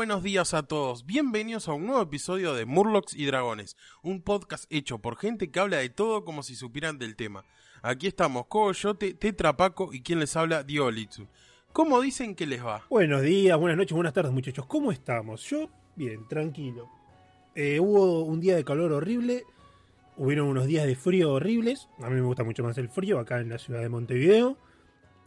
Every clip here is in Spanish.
Buenos días a todos. Bienvenidos a un nuevo episodio de Murlocs y Dragones, un podcast hecho por gente que habla de todo como si supieran del tema. Aquí estamos, Coyote, Tetrapaco y quien les habla, Diolitsu. ¿Cómo dicen que les va? Buenos días, buenas noches, buenas tardes, muchachos. ¿Cómo estamos? Yo, bien, tranquilo. Eh, hubo un día de calor horrible, hubieron unos días de frío horribles. A mí me gusta mucho más el frío acá en la ciudad de Montevideo.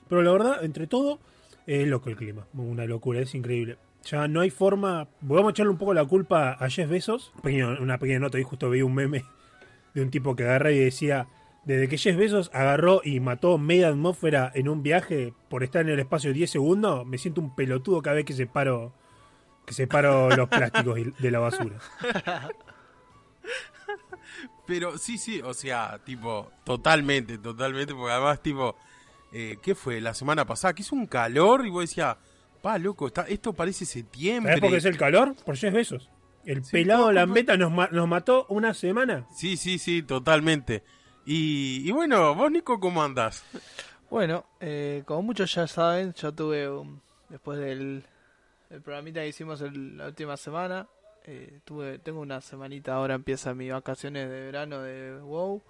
Pero la verdad, entre todo, es loco el clima. Una locura, es increíble. Ya no hay forma. Vamos a echarle un poco la culpa a Jeff Bezos. una pequeña nota, y justo vi un meme de un tipo que agarra y decía: Desde que Jeff Bezos agarró y mató media atmósfera en un viaje por estar en el espacio 10 segundos, me siento un pelotudo cada vez que separo, que separo los plásticos de la basura. Pero sí, sí, o sea, tipo, totalmente, totalmente, porque además, tipo, eh, ¿qué fue? La semana pasada, que hizo un calor y vos decías Pa, loco, está, esto parece septiembre. ¿Sabes por qué es el calor? Por 10 besos. El pelado Lambeta nos, nos mató una semana. Sí, sí, sí, totalmente. Y, bueno, vos, Nico, ¿cómo andás? Bueno, eh, como muchos ya saben, yo tuve, después del el programita que hicimos la última semana, eh, tuve, tengo una semanita, ahora empieza mis vacaciones de verano de WoW.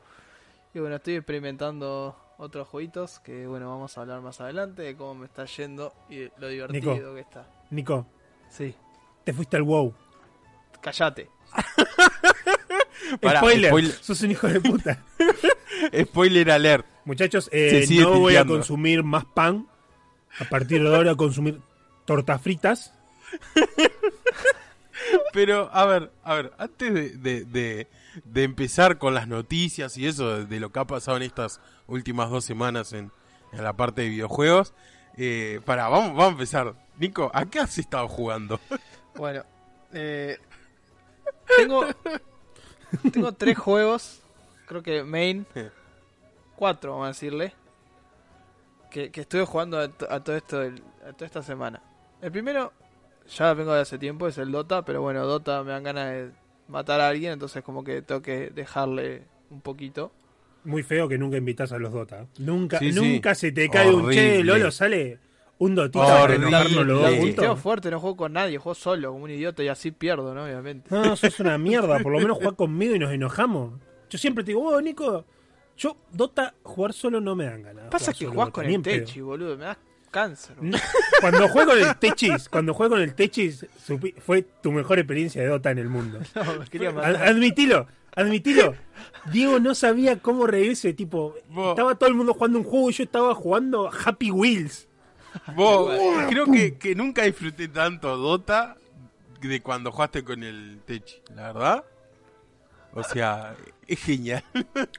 Y bueno, estoy experimentando otros jueguitos que bueno, vamos a hablar más adelante de cómo me está yendo y lo divertido que está. Nico. Sí. Te fuiste al WoW. Callate. spoiler, sos un hijo de puta. spoiler alert. Muchachos, eh, no voy a consumir más pan. A partir de ahora a consumir tortas fritas. Pero, a ver, a ver, antes de, de, empezar con las noticias y eso, de, lo que ha pasado en estas últimas dos semanas en, la parte de videojuegos, eh, para, vamos, vamos a empezar. Nico, ¿a qué has estado jugando? Bueno, eh, tengo, tengo tres juegos, creo que main, cuatro, vamos a decirle, que, que estuve jugando a, todo esto, a toda esta semana. El primero ya vengo de hace tiempo, es el Dota, pero bueno, Dota me dan ganas de matar a alguien, entonces como que tengo que dejarle un poquito. Muy feo que nunca invitas a los Dota. Nunca, nunca se te cae un che, Lolo, sale un dotito para fuerte, no juego con nadie, juego solo, como un idiota y así pierdo, ¿no? Obviamente. No, no, sos una mierda, por lo menos juega conmigo y nos enojamos. Yo siempre te digo, oh, Nico, yo Dota jugar solo no me dan ganas. Pasa que jugás con el Techi, boludo, me das cáncer. Cuando juego con el Techis, cuando juego con el Techis, fue tu mejor experiencia de Dota en el mundo. Admitilo, admitilo. Diego no sabía cómo reírse, tipo, estaba todo el mundo jugando un juego y yo estaba jugando Happy Wheels. creo que, que, nunca disfruté tanto Dota de cuando jugaste con el Techi, la verdad. O sea, es genial.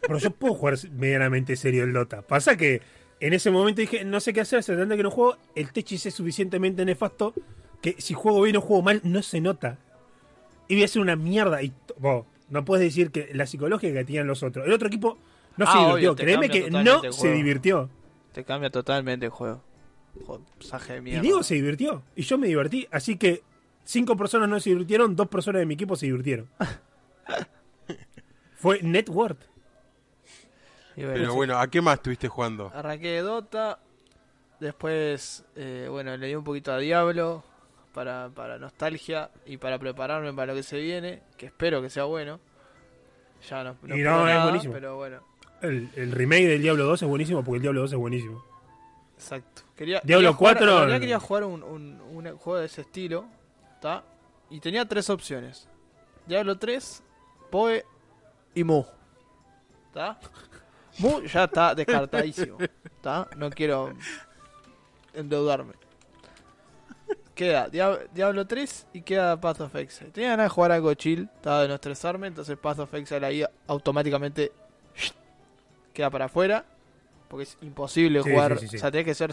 Pero yo puedo jugar medianamente serio el Dota. Pasa que en ese momento dije, no sé qué hacer, se trata que no juego. El Techis es suficientemente nefasto que si juego bien o juego mal, no se nota. Y voy a hacer una mierda. Y no puedes decir que la psicología que tenían los otros. El otro equipo no se ah, divirtió. Créeme que no se divirtió. Te cambia totalmente el juego. Y Diego se divirtió. Y yo me divertí. Así que cinco personas no se divirtieron, dos personas de mi equipo se divirtieron. Fue Pero bueno, ¿a qué más estuviste jugando? Arranqué de Dota, después, eh, bueno, le di un poquito a Diablo para, para nostalgia y para prepararme para lo que se viene, que espero que sea bueno. Ya no, no, y no es buenísimo. pero bueno. El, el, remake del Diablo 2 es buenísimo porque el Diablo 2 es buenísimo. Exacto. Quería, Diablo 4. Yo quería jugar un, un, un, juego de ese estilo, ¿está? Y tenía tres opciones: Diablo 3, Poe y Mu. ¿Está? Mu ya está descartadísimo. ¿tá? No quiero endeudarme. Queda Diab- Diablo 3 y queda Path of Exile. Tenía ganas de jugar algo chill, estaba de no estresarme, entonces Path of Exile ahí automáticamente queda para afuera. Porque es imposible Sí, jugar. sí, sí, sí. O sea, tenés que ser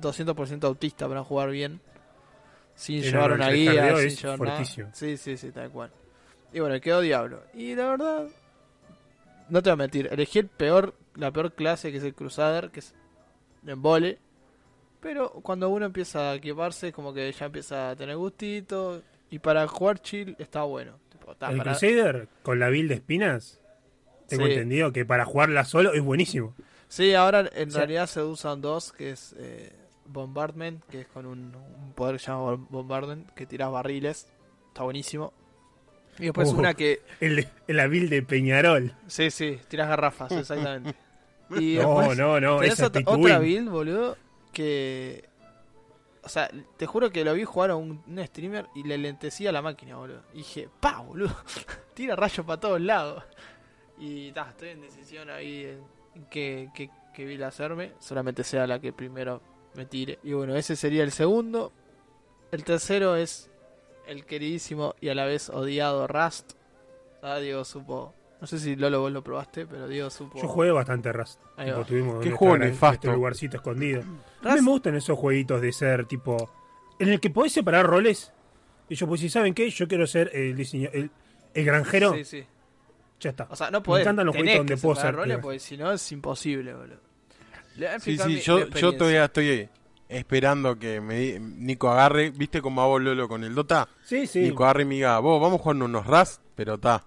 200% autista para jugar bien. Sin llevar no, una guía, sin llevar nada. Sí, sí, sí, tal cual. Y bueno, quedó Diablo. Y la verdad, no te voy a mentir, elegí el peor, la peor clase que es el Crusader, que es en vole. Pero cuando uno empieza a equiparse, como que ya empieza a tener gustito. Y para jugar chill está bueno. Tipo, está el para- Crusader con la build de espinas, tengo Sí. entendido que para jugarla solo es buenísimo. Sí, ahora en realidad se usan dos, que es eh, Bombardment, que es con un, un poder que se llama Bombardment, que tiras barriles. Está buenísimo. Y después Oh. una que El la build de Peñarol. Sí, sí, tiras garrafas, exactamente. Y No, después no, no, tenés esa otra, es otra build, boludo, que... O sea, te juro que lo vi jugar a un, un streamer y le lentecía la máquina, boludo. Y dije, pa, boludo, tira rayos para todos lados. Y ta, estoy en decisión ahí en, en qué, qué, qué build hacerme. Solamente sea la que primero me tire. Y bueno, ese sería el segundo. El tercero es el queridísimo y a la vez odiado Rust. Ah, Diego supo. No sé si Lolo vos lo probaste, pero Diego supo. Yo jugué bastante Rust. Ahí Tipo, tuvimos Qué juego nefasto. nuestro lugarcito escondido. A mí me gustan esos jueguitos de ser tipo. En el que podés separar roles. Y yo, pues, si saben qué, yo quiero ser el diseño, el, el granjero. Sí, sí. Ya está. O sea, no podés. encantan los jueguitos donde puedo separar ser roles porque si no es imposible, boludo. Sí, sí, yo, yo todavía estoy esperando que me Nico agarre, viste como hago Lolo con el Dota. Sí, sí. Nico agarre y me diga, vos vamos a jugar unos RAS, pero está.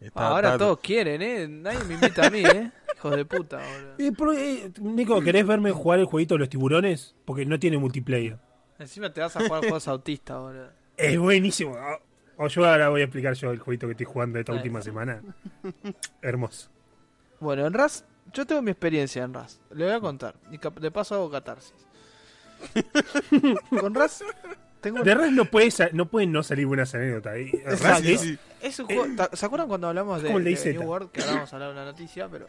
Está- Ahora está- todos quieren, ¿eh? Nadie me invita a mí, ¿eh? Hijos de puta, boludo. Eh, pero, eh, Nico, ¿querés verme jugar el jueguito de los tiburones? Porque no tiene multiplayer. Encima te vas a jugar juegos autistas, boludo. Es buenísimo. Ah, O yo ahora voy a explicar yo el jueguito que estoy jugando esta Ahí última está. semana. Hermoso. Bueno, en RAS, yo tengo mi experiencia en RAS. Le voy a contar. Y de paso hago catarsis. Con tengo De Raz no puede, no pueden no salir buenas anécdotas. Raz es-. Es un juego. ¿ta- ¿Se acuerdan cuando hablamos de. New World? Que ahora vamos a hablar de una noticia, pero.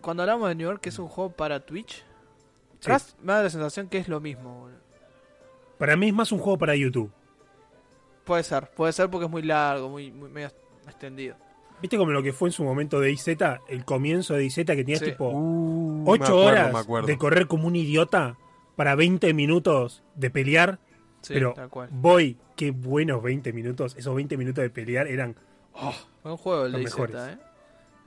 Cuando hablamos de New York, que es un juego para Twitch, Sí. Rust me da la sensación que es lo mismo, boludo. Para mí es más un juego para YouTube. Puede ser, puede ser porque es muy largo, muy, muy medio extendido. ¿Viste como lo que fue en su momento de IZ? El comienzo de IZ que tenías Sí. tipo Uh, me 8 acuerdo, horas me acuerdo. de correr como un idiota para 20 minutos de pelear. Sí, pero tal cual. voy, qué buenos 20 minutos. Esos 20 minutos de pelear eran Buen juego el Los mejores. eh.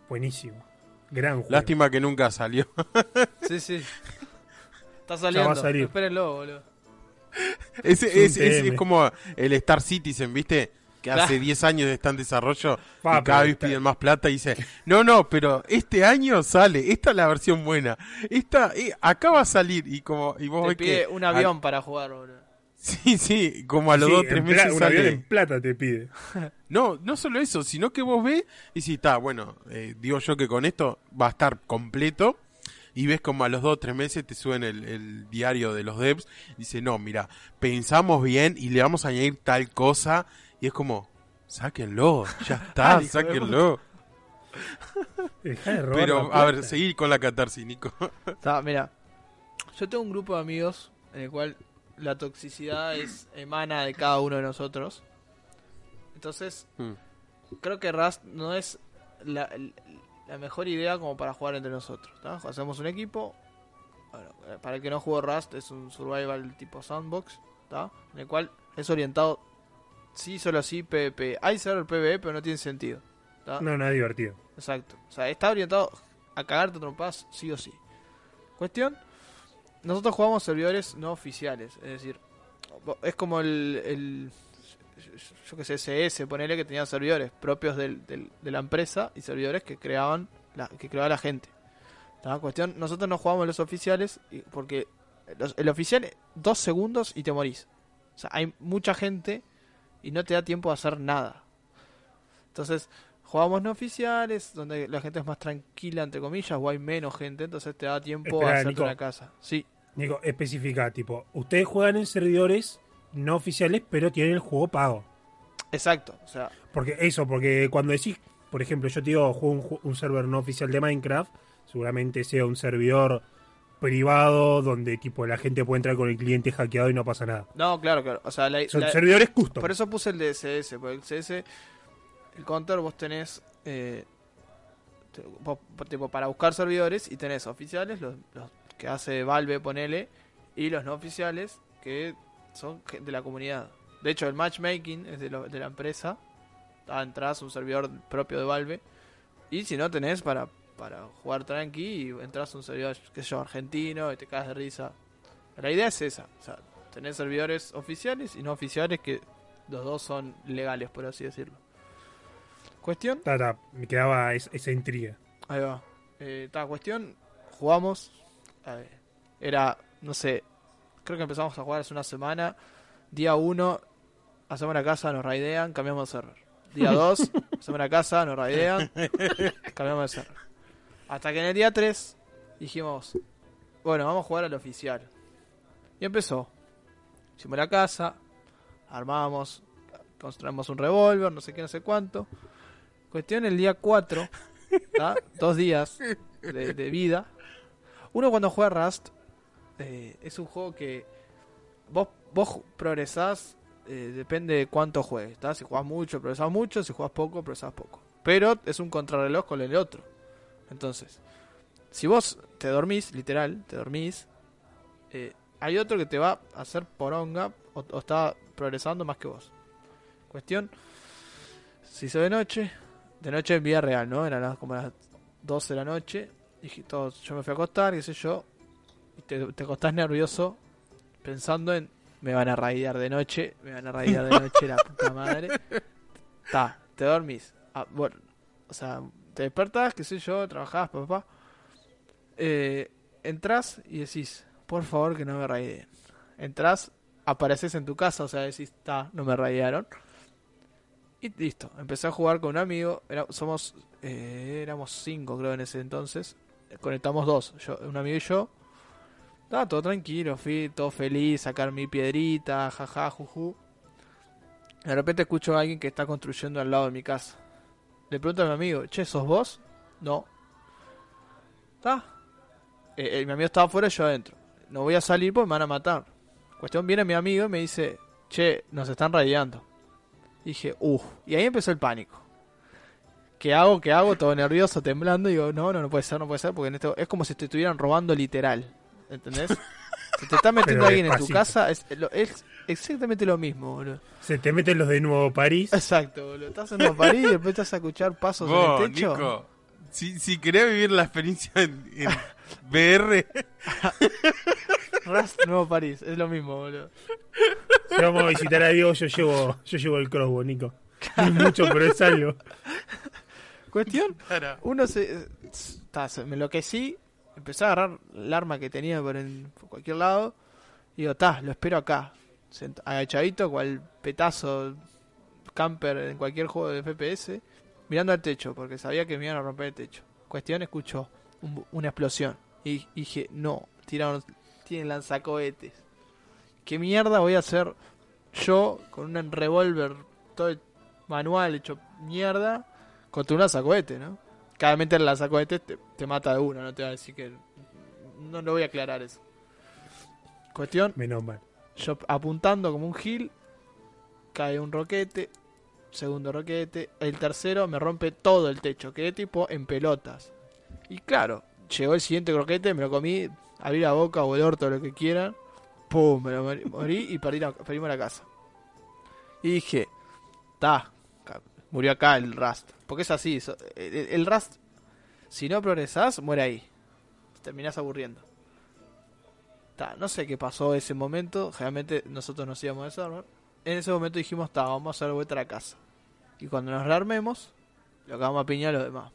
buenísimos. Gran juego. Lástima que nunca salió. Sí, sí. Está Ya saliendo. va a salir. Espérenlo, boludo. Es, Es es- es como el Star Citizen, ¿viste? Que Claro. hace 10 años está en desarrollo Pa, y cada vez piden más plata y dice, no, no, pero este año sale, esta es la versión buena, esta, eh, acá va a salir y como, y vos Te ves pide que... un avión para jugar, boludo. Sí, sí, como a los Sí, dos, tres meses un avión sale. en plata te pide. No, no solo eso, sino que vos ves y si está, bueno, eh, digo yo que con esto va a estar completo y ves como a los dos o tres meses te suben el, el diario de los devs dice, no, mira, pensamos bien y le vamos a añadir tal cosa y es como, sáquenlo, ya está, Ah, sáquenlo. De robar Pero, a ver, seguir con la catarsis, Nico. Está, mira. Yo tengo un grupo de amigos en el cual la toxicidad es emana de cada uno de nosotros. Entonces, Hmm. creo que Rust no es la, la mejor idea como para jugar entre nosotros. ¿tá? Hacemos un equipo. Bueno, eh, para el que no jugó Rust, es un survival tipo sandbox. ¿tá? En el cual es orientado, sí, solo así, PvP. Hay server PvE, pero no tiene sentido. ¿tá? No, no es divertido. Exacto. O sea, está orientado a cagarte trompadas sí o sí. Cuestión, nosotros jugamos servidores no oficiales. Es decir, es como el, el yo que sé, CS, ponele que tenía servidores propios del- del- de la empresa y servidores que creaban la, que creaba la gente. La cuestión, nosotros no jugamos los oficiales porque los- el oficial dos segundos y te morís. O sea, hay mucha gente y no te da tiempo de hacer nada. Entonces, jugamos no oficiales, donde la gente es más tranquila, entre comillas, o hay menos gente, entonces te da tiempo Espera, a hacerte Nico. una casa. Sí, Nico, especifica, tipo, ustedes juegan en servidores no oficiales, pero tienen el juego pago. exacto. O sea, Porque eso, porque cuando decís, por ejemplo, yo te digo, juego un, un server no oficial de Minecraft, Seguramente sea un servidor privado donde tipo la gente puede entrar con el cliente hackeado y no pasa nada. No, claro, claro. O sea, la, Son la- servidores custom. por eso puse el DSS, porque el CS, el counter, vos tenés, eh, tipo, para buscar servidores y tenés oficiales, los, los que hace Valve, ponele, y los no oficiales, que son de la comunidad. De hecho, el matchmaking es de, lo- de la empresa. Ah, entras a un servidor propio de Valve. Y si no tenés para, para jugar tranqui, y entras a un servidor, qué sé yo, argentino, y te caes de risa. La idea es esa. O sea, tenés servidores oficiales y no oficiales que los dos son legales, por así decirlo. Cuestión, Ta, ta, me quedaba es- esa intriga. ahí va. Eh, ta, cuestión, jugamos. eh, era, no sé, creo que empezamos a jugar hace una semana. Día 1, hacemos la casa, nos raidean, cambiamos de server. Día 2, hacemos la casa, nos raidean, cambiamos de server. Hasta que en el día 3 dijimos, bueno, vamos a jugar al oficial. Y empezó. Hicimos la casa, armamos, construimos un revólver, no sé qué, no sé cuánto. Cuestión el día 4, ¿tá? dos días de, de vida. Uno cuando juega Rust, eh, es un juego que vos, vos progresás, eh, depende de cuánto juegues. ¿tá? Si jugás mucho, progresás mucho, si jugás poco, progresás poco. Pero es un contrarreloj con el otro. Entonces, si vos te dormís, literal, te dormís, eh, hay otro que te va a hacer poronga o, o está progresando más que vos. Cuestión, se hizo de noche, de noche en vida real, ¿no? Eran las- como las 12 de la noche. Dije, todos, yo me fui a acostar, qué sé yo. Y te, te acostás nervioso pensando en, me van a raidear de noche, me van a raidear de noche, la puta madre. Ta, te dormís. Ah, bueno, o sea, te despertás, qué sé yo, trabajás, papá. Eh, entrás y decís, por favor que no me raideen. Entrás, apareces en tu casa, o sea, decís, ta, no me raidearon. Y listo, empecé a jugar con un amigo, era- somos, eh, éramos cinco creo en ese entonces, conectamos dos, yo, un amigo y yo. Estaba todo tranquilo, fui todo feliz, sacar mi piedrita, jaja, juju. De repente escucho a alguien que está construyendo al lado de mi casa. Le pregunto a mi amigo, che, ¿sos vos? No. ¿Está? Eh, eh, mi amigo estaba afuera, yo adentro. No voy a salir porque me van a matar. Cuestión, viene mi amigo y me dice, che, nos están radiando. Dije, uff. Y ahí empezó el pánico. ¿Qué hago? ¿Qué hago? Todo nervioso, temblando. Digo, no, no, no puede ser, no puede ser. Porque en esto es como si te estuvieran robando literal. ¿Entendés? Si te está metiendo alguien en tu casa, es, es exactamente lo mismo, boludo. Se te meten los de Nuevo París. Exacto, boludo. Estás en un París y después estás a escuchar pasos Vos, en el techo. Nico, si, si querés vivir la experiencia en, en VR, Rust Nuevo París, es lo mismo, boludo. Si vamos a visitar a Dios, yo llevo, yo llevo el crossbow, Nico. No es mucho, pero es algo. Cuestión, uno se, ta, se- me enloquecí, empecé a agarrar el arma que tenía por, en, por cualquier lado y digo, ta, lo espero acá, agachadito, cual petazo camper en cualquier juego de FPS, mirando al techo, porque sabía que me iban a romper el techo. Cuestión, escucho un- una explosión y dije, no, tiraron, tienen lanzacohetes. ¿Qué mierda voy a hacer yo con un revólver todo manual hecho mierda contra un lanzacohete, ¿no? Claramente el lanzacohete te, te mata de una, no te va a decir que... No lo voy a aclarar eso. Cuestión, Menos mal. Yo apuntando como un gil, cae un roquete, segundo roquete, el tercero me rompe todo el techo, quedé tipo en pelotas. Y claro, llegó el siguiente roquete, me lo comí, abrí la boca o el orto, lo que quieran, pum, me lo morí, y perdí la, perdimos la casa. Y dije, ta, murió acá el Rust. Porque es así, el, el Rust, si no progresás, muere ahí. Terminás aburriendo. No sé qué pasó ese momento. Generalmente nosotros nos íbamos de server. En ese momento dijimos, ta, vamos a hacer vuelta a la casa. Y cuando nos rearmemos, lo acabamos a piñar a los demás.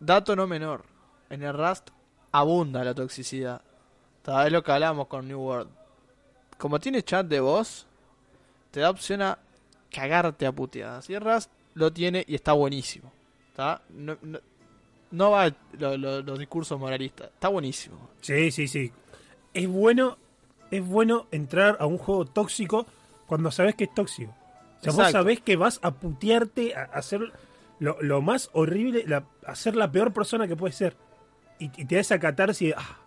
Dato no menor. En el Rust abunda la toxicidad. Ta, es lo que hablamos con New World. Como tiene chat de voz, te da opción a cagarte a puteadas. Y el Rust lo tiene y está buenísimo. ¿Tá? No, no, no va lo- lo- los discursos moralistas. Está buenísimo. Sí, sí, sí. Es bueno, es bueno entrar a un juego tóxico cuando sabes que es tóxico. O sea, vos sabés que vas a putearte, a hacer lo, lo más horrible, la, hacer la peor persona que puede ser. Y, y te da esa catarsis de, ah,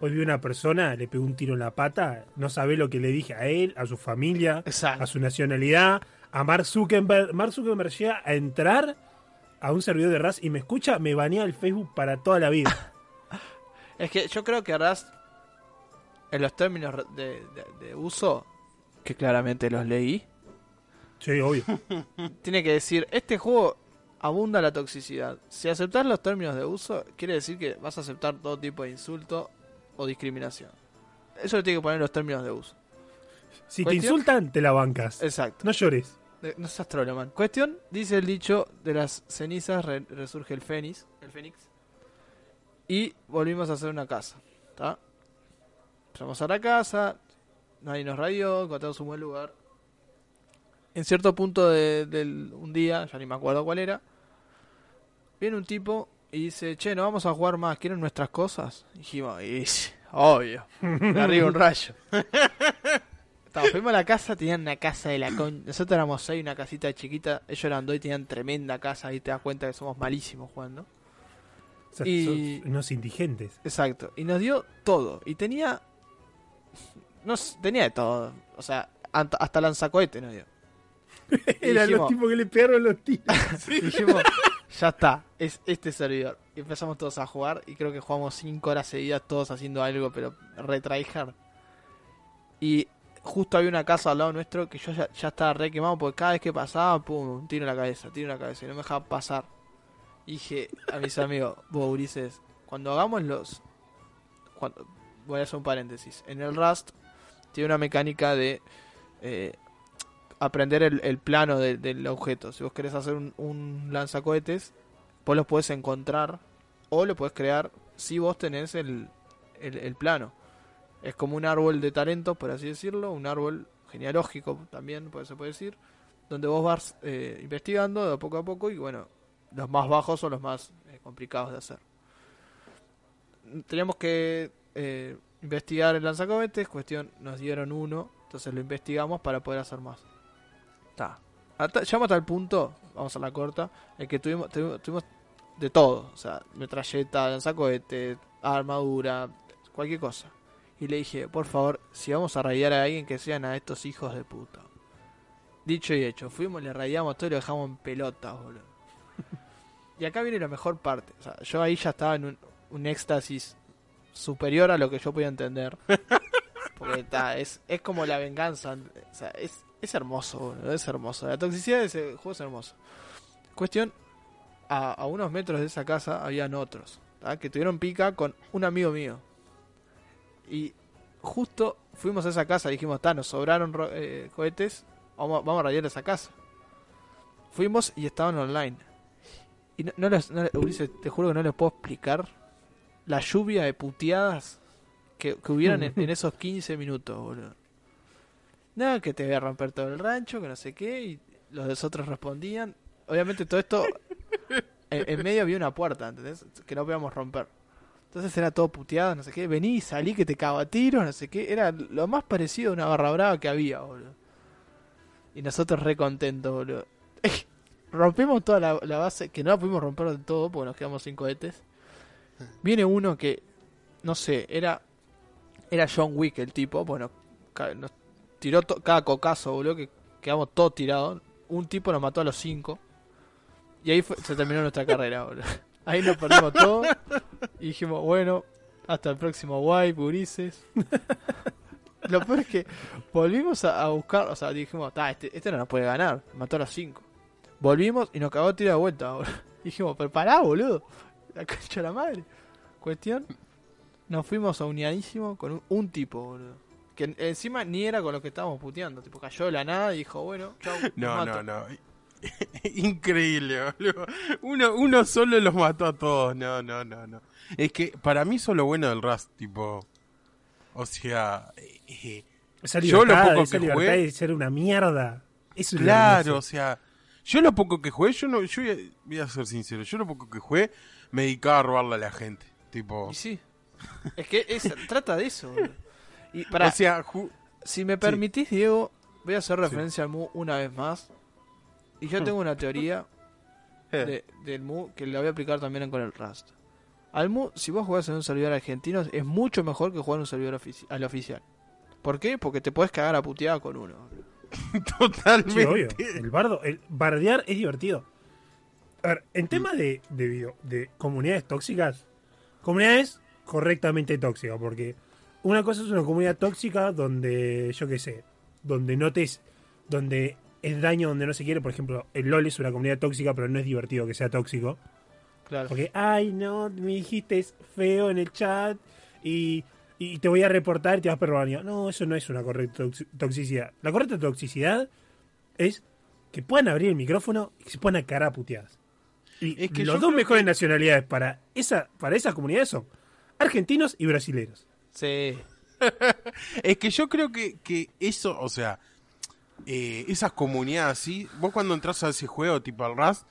hoy vi una persona, le pegó un tiro en la pata, no sabe lo que le dije a él, a su familia, Exacto. a su nacionalidad, a Mark Zuckerberg. Mark Zuckerberg llega a entrar a un servidor de RAS y me escucha, me banea el Facebook para toda la vida. Es que yo creo que Rust, en los términos de, de- de uso, que claramente los leí, sí, obvio. tiene que decir, este juego abunda la toxicidad. Si aceptas los términos de uso, quiere decir que vas a aceptar todo tipo de insulto o discriminación. Eso lo tiene que poner en los términos de uso. Si te insultan, te la bancas. Exacto. No llores. De- No seas trolo, man. Cuestión, dice el dicho, de las cenizas re- resurge el fénix. El fénix. Y volvimos a hacer una casa. ¿Está? Empezamos a la casa. Nadie nos radió. Encontramos un buen lugar. En cierto punto de, del un día, ya ni me acuerdo cuál era. Viene un tipo y dice, che, no vamos a jugar más, ¿quieren nuestras cosas? Y dijimos, y, obvio, de arriba un rayo. Estamos, fuimos a la casa, tenían una casa de la con... Nosotros éramos seis, una casita chiquita. Ellos eran dos y tenían tremenda casa. Ahí te das cuenta que somos malísimos jugando. O sea, Y- unos indigentes. Exacto. Y nos dio todo. Y tenía... No, s- tenía de todo. O sea, hasta lanzacohete nos dio. Eran los tipos que le pegaron los tiros. Dijimos, ya está, es este servidor. Y empezamos todos a jugar y creo que jugamos 5 horas seguidas todos haciendo algo, pero retryhard. Y justo había una casa al lado nuestro que yo ya, estaba re quemado porque cada vez que pasaba, pum, un tiro en la cabeza, tiro en la cabeza y no me dejaba pasar. Dije a mis amigos, vos Ulises, cuando hagamos los... Cuando, voy a hacer un paréntesis. En el Rust tiene una mecánica de... eh, aprender el, plano de- del objeto. Si vos querés hacer un, lanzacohetes, vos lo podés encontrar o lo podés crear si vos tenés el, el plano. Es como un árbol de talentos, por así decirlo, un árbol genealógico también, pues se puede decir, donde vos vas eh, investigando de poco a poco y bueno, los más bajos son los más eh, complicados de hacer. Teníamos que eh, investigar el lanzacohetes, cuestión, nos dieron uno, entonces lo investigamos para poder hacer más. Está. Llegamos hasta el punto, vamos a la corta, en que tuvimos, tuvimos, tuvimos de todo. O sea, metralleta, lanzacohete, armadura, cualquier cosa. Y le dije, por favor, si vamos a raidear a alguien que sean a estos hijos de puta. Dicho y hecho, fuimos, le raideamos todo y lo dejamos en pelotas, boludo. Y acá viene la mejor parte. O sea, yo ahí ya estaba en un, un éxtasis superior a lo que yo podía entender. Porque está, es, es como la venganza. O sea, es, es hermoso, boludo, es hermoso. La toxicidad de ese juego es hermoso. Cuestión, a, a unos metros de esa casa habían otros, ¿tá? que tuvieron pica con un amigo mío. Y justo fuimos a esa casa y dijimos, está, nos sobraron ro- eh, cohetes, vamos, a- vamos a rayar esa casa. Fuimos y estaban online. Y no, no les, no les- Ulises, te juro que no les puedo explicar la lluvia de puteadas que, que hubieran en, esos 15 minutos, boludo. No, que te voy a romper todo el rancho, que no sé qué, y los de otros respondían. Obviamente todo esto, en, en medio había una puerta, ¿entendés? Que no podíamos romper. Entonces era todo puteado, no sé qué. Vení, salí, que te cago a tiros, no sé qué. Era lo más parecido a una barra brava que había, boludo. Y nosotros re contentos, boludo. Rompimos toda la, base, que no la pudimos romper del todo porque nos quedamos sin cohetes. Viene uno que, no sé, era era John Wick el tipo, bueno, nos tiró cada cocazo, boludo, que quedamos todos tirados. Un tipo nos mató a los cinco. Y ahí fue- se terminó nuestra carrera, boludo. Ahí nos perdimos todo. Y dijimos, bueno, hasta el próximo wipe, Ulises. Lo peor es que volvimos a, a buscar, o sea, dijimos, "Ta, este, este no nos puede ganar, mató a los cinco. Volvimos y nos cagó a tiro de vuelta. Dijimos, pero pará, boludo. La concha de la madre. Cuestión, nos fuimos a uniadísimo con un, un tipo, boludo. Que en- encima ni era con lo que estábamos puteando. Tipo, cayó de la nada y dijo, bueno, chau. los No, mato. no, no. Increíble, boludo. Uno, uno solo los mató a todos. No, no, no, no. Es que para mí eso es lo bueno del Rust, tipo. O sea. eh, Esa Yo lo poco esa que jugué- de ser una mierda. Eso claro, o sea. Yo lo poco que jugué, yo no. Yo voy a, voy a ser sincero. Yo lo poco que jugué, me dedicaba a robarle a la gente. Tipo. Y sí. Es que es, trata de eso, boludo. Y para, O sea, ju- si me permitís, Diego, voy a hacer referencia al Mu una vez más. Y yo tengo una teoría de- del Mu que le voy a aplicar también con el Rust. Al Mu, si vos jugás en un servidor argentino, es mucho mejor que jugar en un servidor ofici- al oficial. ¿Por qué? Porque te puedes cagar a puteada con uno. Totalmente. Sí, obvio. El bardo, el bardear es divertido. A ver, en tema de, de, video- de comunidades tóxicas, comunidades correctamente tóxicas, porque una cosa es una comunidad tóxica donde, yo qué sé, donde no te es, donde es daño donde no se quiere, por ejemplo, el LOL es una comunidad tóxica, pero no es divertido que sea tóxico. Claro. Porque, ay, no, me dijiste feo en el chat y, y te voy a reportar y te vas a perdonar. No, eso no es una correcta toxi- toxicidad. La correcta toxicidad es que puedan abrir el micrófono y que se puedan cagar a puteadas. Y Es que los dos mejores que- nacionalidades para esa para esas comunidades son argentinos y brasileños. Sí. Es que yo creo que, que eso, o sea, eh, esas comunidades así, vos cuando entras a ese juego tipo al Rust,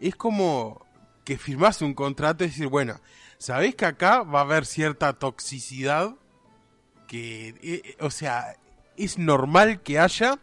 es como que firmás un contrato y decir, bueno, sabés que acá va a haber cierta toxicidad que, eh, eh, o sea, es normal que haya,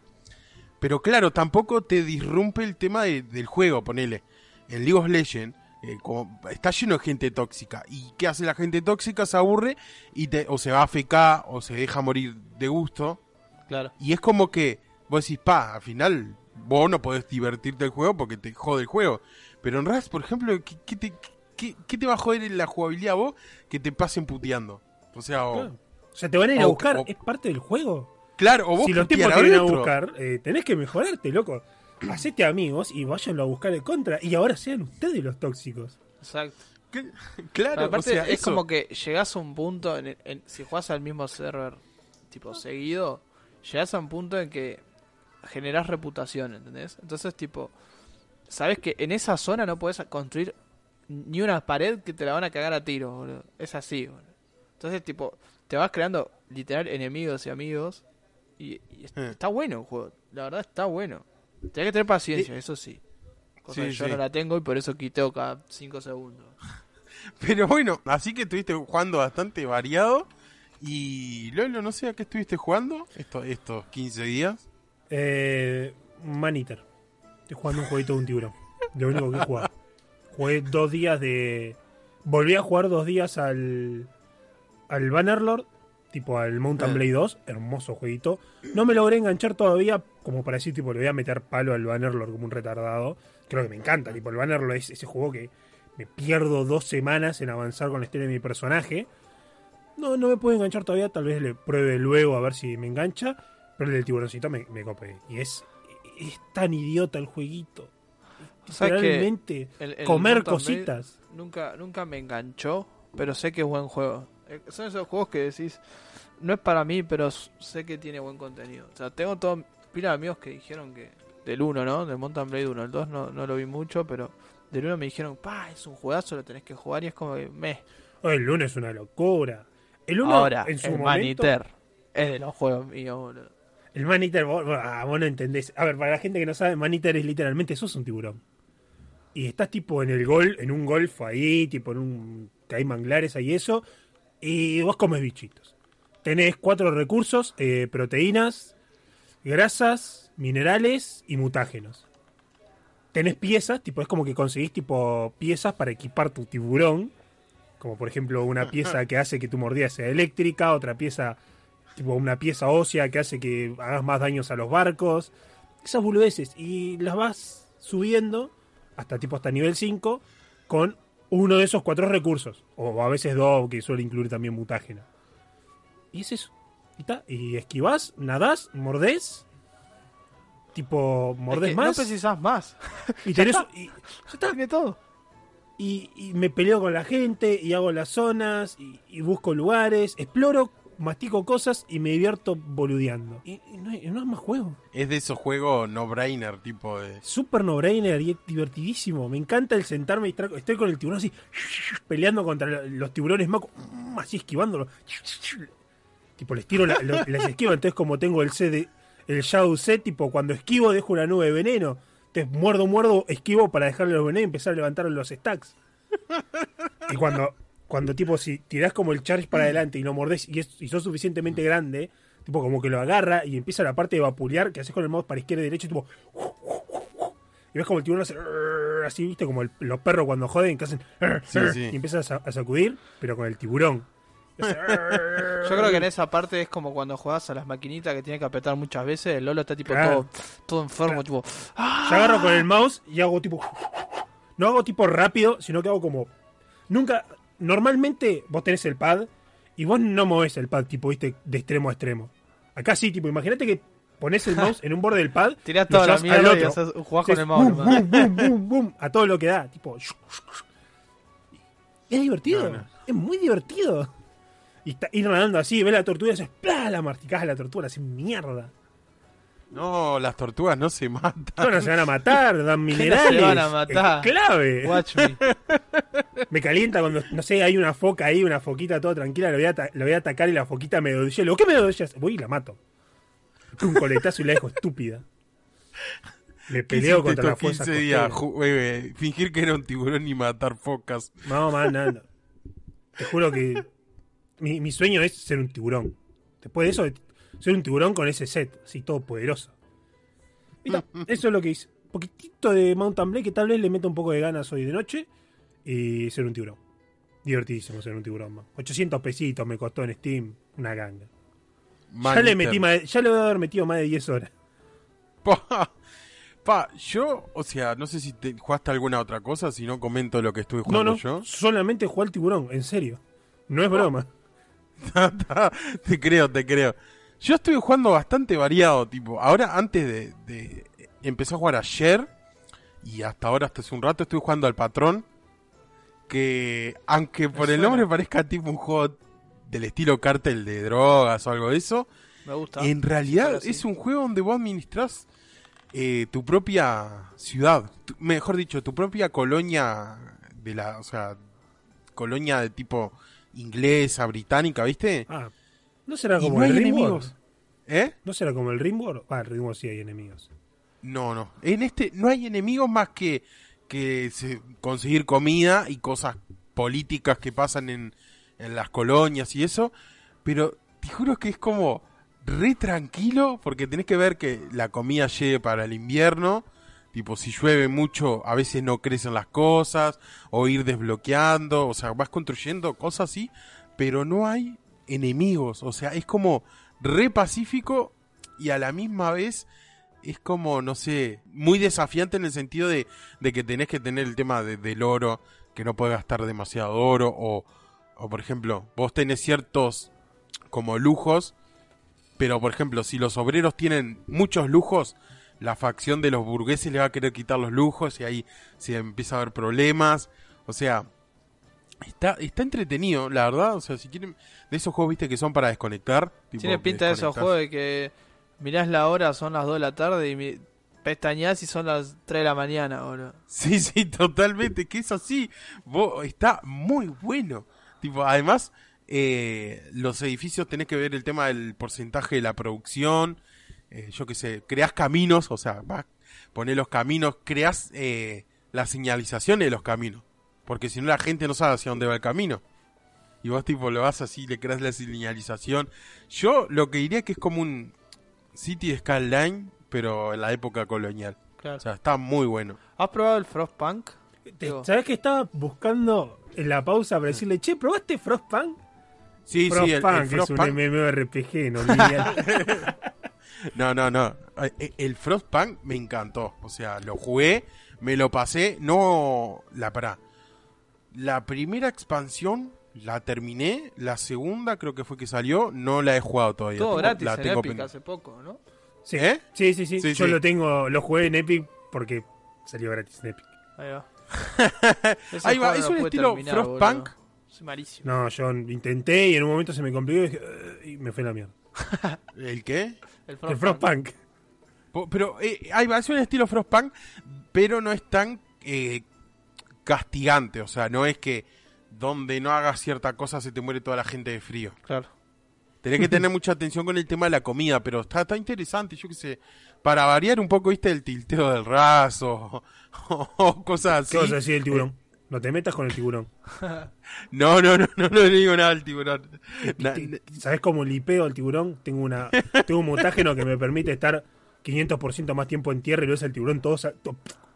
pero claro, tampoco te disrumpe el tema de- del juego, ponele. En League of Legends eh, como- está lleno de gente tóxica. ¿Y qué hace la gente tóxica? Se aburre y te, o se va a FK o se deja morir de gusto. Claro. Y es como que vos decís, pa, al final vos no podés divertirte el juego porque te jode el juego. Pero en Rust, por ejemplo, ¿qué, qué te, qué- qué te va a joder en la jugabilidad vos que te pasen puteando? O sea, o, Claro. O sea, te van a ir a buscar, o- es parte del juego. claro, o vos si los tipos te vienen a buscar, eh, tenés que mejorarte, loco. Hacete amigos y váyanlo a buscar de contra. Y ahora sean ustedes los tóxicos. Exacto. ¿Qué? Pero Claro, aparte o sea, es eso. como que llegás a un punto, en, en- si jugás al mismo server, tipo seguido, llegás a un punto en que generás reputación, ¿entendés? Entonces, tipo, sabes que en esa zona no puedes construir ni una pared que te la van a cagar a tiro, boludo. Es así, boludo. Entonces, tipo, te vas creando literal enemigos y amigos. Y, Eh. está bueno el juego. La verdad está bueno. Tienes que tener paciencia, eso sí. Cosa Sí, que yo sí. no la tengo y por eso quiteo cada 5 segundos. Pero bueno, así que estuviste jugando bastante variado. Y Lolo, no sé a qué estuviste jugando esto, estos 15 días. Eh, Maniter. Estoy jugando un jueguito de un tiburón. Lo único que he jugado. Jugué dos días de. Volví a jugar dos días al. Al Bannerlord. Tipo al Mountain Eh. Blade 2. Hermoso jueguito. No me logré enganchar todavía. Como para decir, tipo, le voy a meter palo al Bannerlord como un retardado. Creo que me encanta. Tipo, el Bannerlord es ese juego que me pierdo dos semanas en avanzar con la historia de mi personaje. No, no me puedo enganchar todavía. Tal vez le pruebe luego a ver si me engancha. Pero el del tiburoncito me, me copé. Y es, es tan idiota el jueguito. ¿Sabes que Literalmente. el- el comer cositas. Nunca, nunca me enganchó, pero sé que es buen juego. Eh, Son esos juegos que decís, no es para mí, pero sé que tiene buen contenido. O sea, tengo todo, pila de amigos que dijeron que del 1, ¿no? Del Mountain Blade 1. El 2 no, no lo vi mucho, pero del 1 me dijeron, pa, es un juegazo, lo tenés que jugar y es como que, meh. Oh, el lunes es una locura. El uno, Ahora, en su el momento. Maniter es de los juegos míos, boludo. El Maniter, vos, ah, vos no entendés. A ver, para la gente que no sabe, Maniter es literalmente, sos un tiburón. Y estás tipo en el gol, en un golfo ahí, tipo en un. que hay manglares ahí eso. Y vos comes bichitos. Tenés cuatro recursos: eh, proteínas, grasas, minerales y mutágenos. Tenés piezas, tipo, es como que conseguís tipo piezas para equipar tu tiburón. Como por ejemplo una pieza que hace que tu mordida sea eléctrica, otra pieza tipo una pieza ósea que hace que hagas más daños a los barcos. Esas boludeces. Y las vas subiendo hasta tipo hasta nivel 5 con uno de esos cuatro recursos. O a veces dos, que suele incluir también mutágeno. Y es eso. Y, ta, y esquivás, nadás, mordés. Tipo, mordés Es que más. No precisás más. y tenés. está. y- ya está. Tiene todo. Y, y me peleo con la gente y hago las zonas y, y busco lugares, exploro, mastico cosas y me divierto boludeando. Y, y no, hay- no es más juego. Es de esos juegos no-brainer, tipo de... Super no-brainer y es divertidísimo. Me encanta el sentarme y estar, estoy con el tiburón así, peleando contra los tiburones macos, así esquivándolo. Tipo, les tiro, la, lo- les esquivo. Entonces, como tengo el set de, el Shadow Set, tipo, cuando esquivo, dejo una nube de veneno. Entonces, muerdo, muerdo, esquivo para dejarle los venenos y empezar a levantar los stacks. Y cuando, cuando tipo, si tirás como el charge para adelante y lo mordés y, es, y sos suficientemente grande, tipo, como que lo agarra y empieza la parte de vapulear que haces con el mouse para izquierda y derecha, y tipo. Y ves como el tiburón hace así, viste, como el- los perros cuando joden, que hacen Sí, sí. y empiezas a, a sacudir, pero con el tiburón. Yo creo que en esa parte es como cuando jugás a las maquinitas que tienes que apretar muchas veces. El Lolo está tipo Claro. todo, todo enfermo, tipo. Yo agarro con el mouse y hago tipo. No hago tipo rápido, sino que hago como. Nunca. Normalmente vos tenés el pad y vos no movés el pad, tipo, viste, de extremo a extremo. Acá sí, tipo, imagínate que pones el mouse en un borde del pad. Tirás toda la al mierda y otro. haces- jugás Haces con el mouse. boom, nomás. boom, boom, boom, boom, a todo lo que da. Tipo. Es divertido. No, no. Es muy divertido. Y está, ir nadando así, ves la tortuga y haces ¡plá! La masticás a la tortuga, haces mierda. No, las tortugas no se matan. No, no se van a matar, dan no minerales. se van a matar? Es clave. Watch me. Me calienta cuando, no sé, hay una foca ahí, una foquita toda tranquila, lo voy a, lo voy a atacar y la foquita me digo, ¿qué me dodillas? Voy y la mato. Un coletazo y la dejo estúpida. Me ¿Qué peleo contra las estos fuerzas 15 días? costeras. Ju- eh, fingir que era un tiburón y matar focas. No, man, nada. Te juro que mi, mi sueño es ser un tiburón. Después de eso, ser un tiburón con ese set, así todo poderoso. Y ta, eso es lo que hice. Un poquitito de Mountain Blade que tal vez le meto un poco de ganas hoy de noche y ser un tiburón. Divertidísimo ser un tiburón, man. 800 pesitos me costó en Steam, una ganga. Ya le, metí más de- ya le voy a haber metido más de 10 horas. Pa, pa, yo, o sea, no sé si te jugaste alguna otra cosa, si no comento lo que estuve No, jugando no, yo. solamente jugué al tiburón, en serio. No es broma. te creo, te creo. Yo estuve jugando bastante variado, tipo, ahora antes de, de- empecé a jugar ayer y hasta ahora, hasta hace un rato, estuve jugando al patrón, que aunque por el nombre parezca tipo un juego del estilo cártel de drogas o algo de eso, Me gusta. en realidad es un juego donde vos administras eh, tu propia ciudad, tu- mejor dicho, tu propia colonia de la, o sea, colonia de tipo inglesa, británica, ¿viste? Ah, ¿no será como no el enemigos. ¿Eh? ¿No será como el Rimworld? Ah, el sí hay enemigos. No, no. En este no hay enemigos más que, que se- conseguir comida y cosas políticas que pasan en, en las colonias y eso. Pero te juro que es como re tranquilo porque tenés que ver que la comida llegue para el invierno. Tipo, si llueve mucho, a veces no crecen las cosas. O ir desbloqueando. O sea, vas construyendo cosas así. Pero no hay enemigos. O sea, es como re pacífico y a la misma vez es como, no sé, muy desafiante en el sentido de, de que tenés que tener el tema de- del oro, que no puedes gastar demasiado oro, o, o por ejemplo, vos tenés ciertos como lujos, pero por ejemplo, si los obreros tienen muchos lujos, la facción de los burgueses le va a querer quitar los lujos y ahí se empieza a haber problemas, o sea... Está, está entretenido, la verdad. O sea, si quieren. De esos juegos, viste, que son para desconectar. tipo, Tiene pinta de esos juegos de que mirás la hora, son las 2 de la tarde y mi- pestañás y son las 3 de la mañana, boludo. Sí, sí, totalmente, que es así. Vos, está muy bueno. Tipo, además, eh, los edificios tenés que ver el tema del porcentaje de la producción. eh, yo qué sé, creás caminos, o sea, vas, ponés los caminos, creás eh, la señalización de los caminos. Porque si no, la gente no sabe hacia dónde va el camino. Y vos, tipo, lo vas así, le creás la señalización. Yo lo que diría que es como un City Skyline, pero en la época colonial. Claro. O sea, está muy bueno. ¿Has probado el Frostpunk? Digo, ¿Sabés que estaba buscando en la pausa para decirle, che, ¿probaste Frostpunk? Sí, sí, el, el Frostpunk es un Frostpunk. MMORPG, no lineal. No, no, no. Eh, El Frostpunk me encantó. O sea, lo jugué, me lo pasé. No, la para. La primera expansión la terminé. La segunda creo que fue que salió. No la he jugado todavía. todo Tengo- gratis la en tengo Epic pendiente. hace poco, ¿no? Sí. ¿Eh? sí, sí, sí, Sí, Yo sí. lo tengo, lo jugué en Epic porque salió gratis en Epic. Ahí va. Ahí va, es no un estilo terminar, Frostpunk. Soy malísimo. No, yo intenté y en un momento se me complicó y, y me fue la mierda. ¿El qué? El El Frostpunk. Pero eh, ahí va, es un estilo Frostpunk, pero no es tan eh, castigante. O sea, no es que donde no hagas cierta cosa se te muere toda la gente de frío. Claro. Tenés que tener mucha atención con el tema de la comida, pero está, está interesante, yo qué sé, para variar un poco, viste, el tilteo del raso o, o cosas así. ¿Qué vas a decir del tiburón? No te metas con el tiburón. No, no, no, no, no le digo nada al tiburón. ¿Sabés cómo lipeo al tiburón? Tengo una tengo un mutágeno que me permite estar 500% más tiempo en tierra y lo ves al tiburón todo, sa- to- tipo,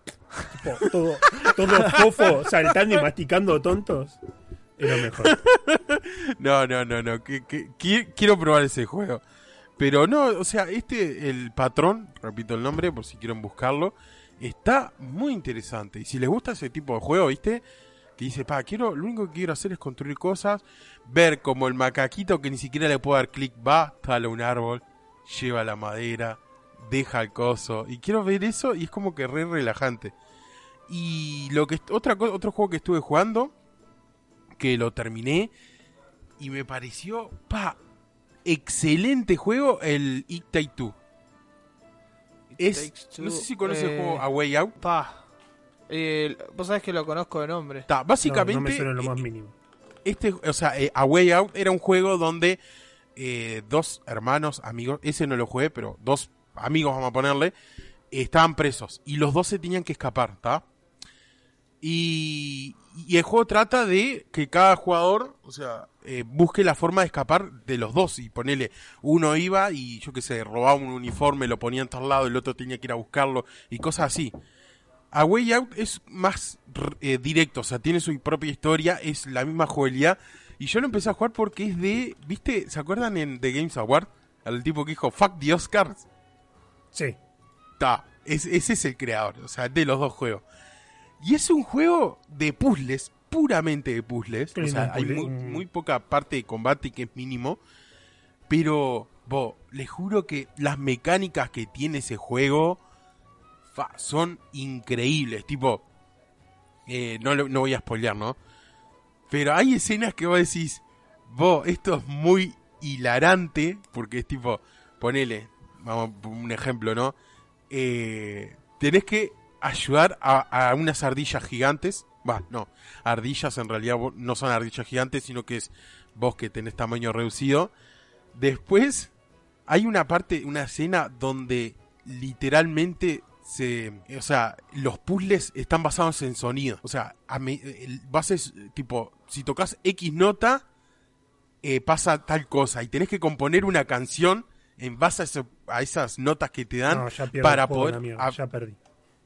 todo, todo fofo, saltando y masticando tontos, lo mejor. No, no, no, no. quiero probar ese juego. Pero no, o sea, este, el patrón, repito el nombre por si quieren buscarlo, está muy interesante. Y si les gusta ese tipo de juego, ¿viste? Que dice, pa, quiero, lo único que quiero hacer es construir cosas, ver como el macaquito que ni siquiera le puedo dar clic, va, tala un árbol, lleva la madera, deja el coso. Y quiero ver eso y es como que re relajante. Y lo que otra otro juego que estuve jugando, que lo terminé, y me pareció, pa, excelente juego el It Take Two. Es, Two, no sé si conoces eh, el juego A Way Out. Pa. Eh, Vos sabés que lo conozco de nombre. Está, No, básicamente, no me suena en lo eh, más mínimo. este, o sea, eh, A Way Out era un juego donde eh, dos hermanos, amigos, ese no lo jugué, pero dos amigos, vamos a ponerle, estaban presos y los dos se tenían que escapar, ¿está? Y, y el juego trata de que cada jugador, o sea, eh, busque la forma de escapar de los dos y ponele, uno iba y yo qué sé, robaba un uniforme, lo ponía en tal lado, el otro tenía que ir a buscarlo y cosas así. A Way Out es más eh, directo, o sea, tiene su propia historia, es la misma jugabilidad. Y yo lo empecé a jugar porque es de, ¿viste? ¿Se acuerdan en The Games Award? Al tipo que dijo, fuck the Oscars. Sí. Ta, es- ese es el creador, o sea, de los dos juegos. Y es un juego de puzzles, puramente de puzzles. O sea, hay muy, un- muy poca parte de combate que es mínimo. Pero, bo, les juro que las mecánicas que tiene ese juego fa, son increíbles. Tipo, eh, no, no voy a spoilear, ¿no? Pero hay escenas que vos decís, vos, esto es muy hilarante, porque es tipo, ponele, vamos, un ejemplo, ¿no? Eh, tenés que ayudar a, unas ardillas gigantes. Va, no, ardillas en realidad no son ardillas gigantes, sino que es vos que tenés tamaño reducido. Después hay una parte, una escena donde literalmente se, o sea, los puzzles están basados en sonido. O sea, a me- el- bases tipo, si tocas X nota, eh, pasa tal cosa y tenés que componer una canción en base a, eso- a esas notas que te dan No, ya pierdo para el juego a poder la mierda, a- ya perdí.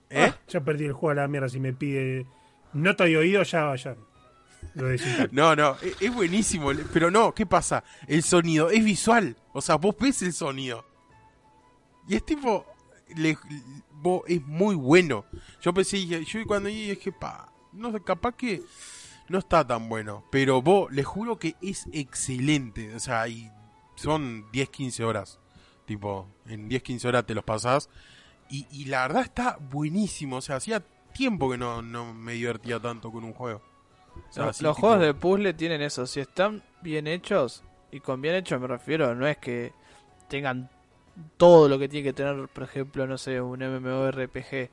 ¿Eh? Ah, ya perdí el juego a la mierda. Si me pide nota de oído, ya, ya. Lo. No, no, e- es, buenísimo, pero no, ¿qué pasa? El sonido es visual, o sea, vos ves el sonido. Y es tipo, le- vos- es muy bueno. Yo pensé, yo cuando dije, dije, pa, no sé, capaz que no está tan bueno, pero vos, le juro que es excelente, o sea, y son 10, 15 horas, tipo, en 10, 15 horas te los pasás, y, y la verdad está buenísimo, o sea, hacía tiempo que no, no me divertía tanto con un juego. O sea, Los, así, los tipo- juegos de puzzle tienen eso. Si están bien hechos, y con bien hechos me refiero, no es que tengan todo lo que tiene que tener, por ejemplo, no sé, un MMORPG.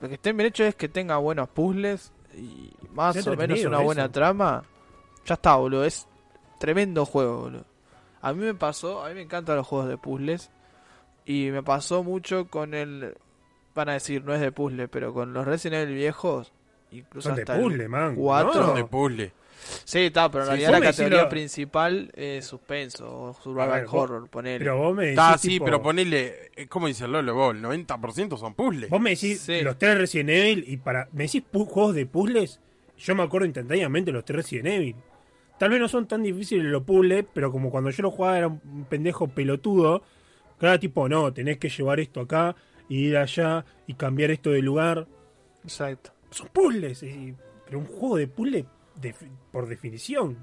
Lo que estén bien hechos es que tenga buenos puzzles y más o menos una buena eso. trama. Ya está, boludo. Es tremendo juego, boludo. A mí me pasó, a mí me encantan los juegos de puzzles. Y me pasó mucho con el. Van a decir, no es de puzzle, pero con los Resident Evil viejos. Incluso Son de hasta el puzzle, man. cuatro. Son de puzzle. Sí, está, pero en Sí, realidad la categoría lo- principal es suspenso o survival ver, vos- horror, ponele. Pero vos me decís. Está, sí, pero ponele, eh, ¿cómo dice Lolo? Vos, el 90% son puzzles. Vos me decís Sí. los tres Resident Evil y para. ¿Me decís juegos de puzzles? Yo me acuerdo instantáneamente los tres Resident Evil. Tal vez no son tan difíciles los puzzles, pero como cuando yo los jugaba era un pendejo pelotudo. Cada tipo, no, tenés que llevar esto acá y ir allá y cambiar esto de lugar. Exacto. Son puzzles, y- pero un juego de puzzle de- por definición.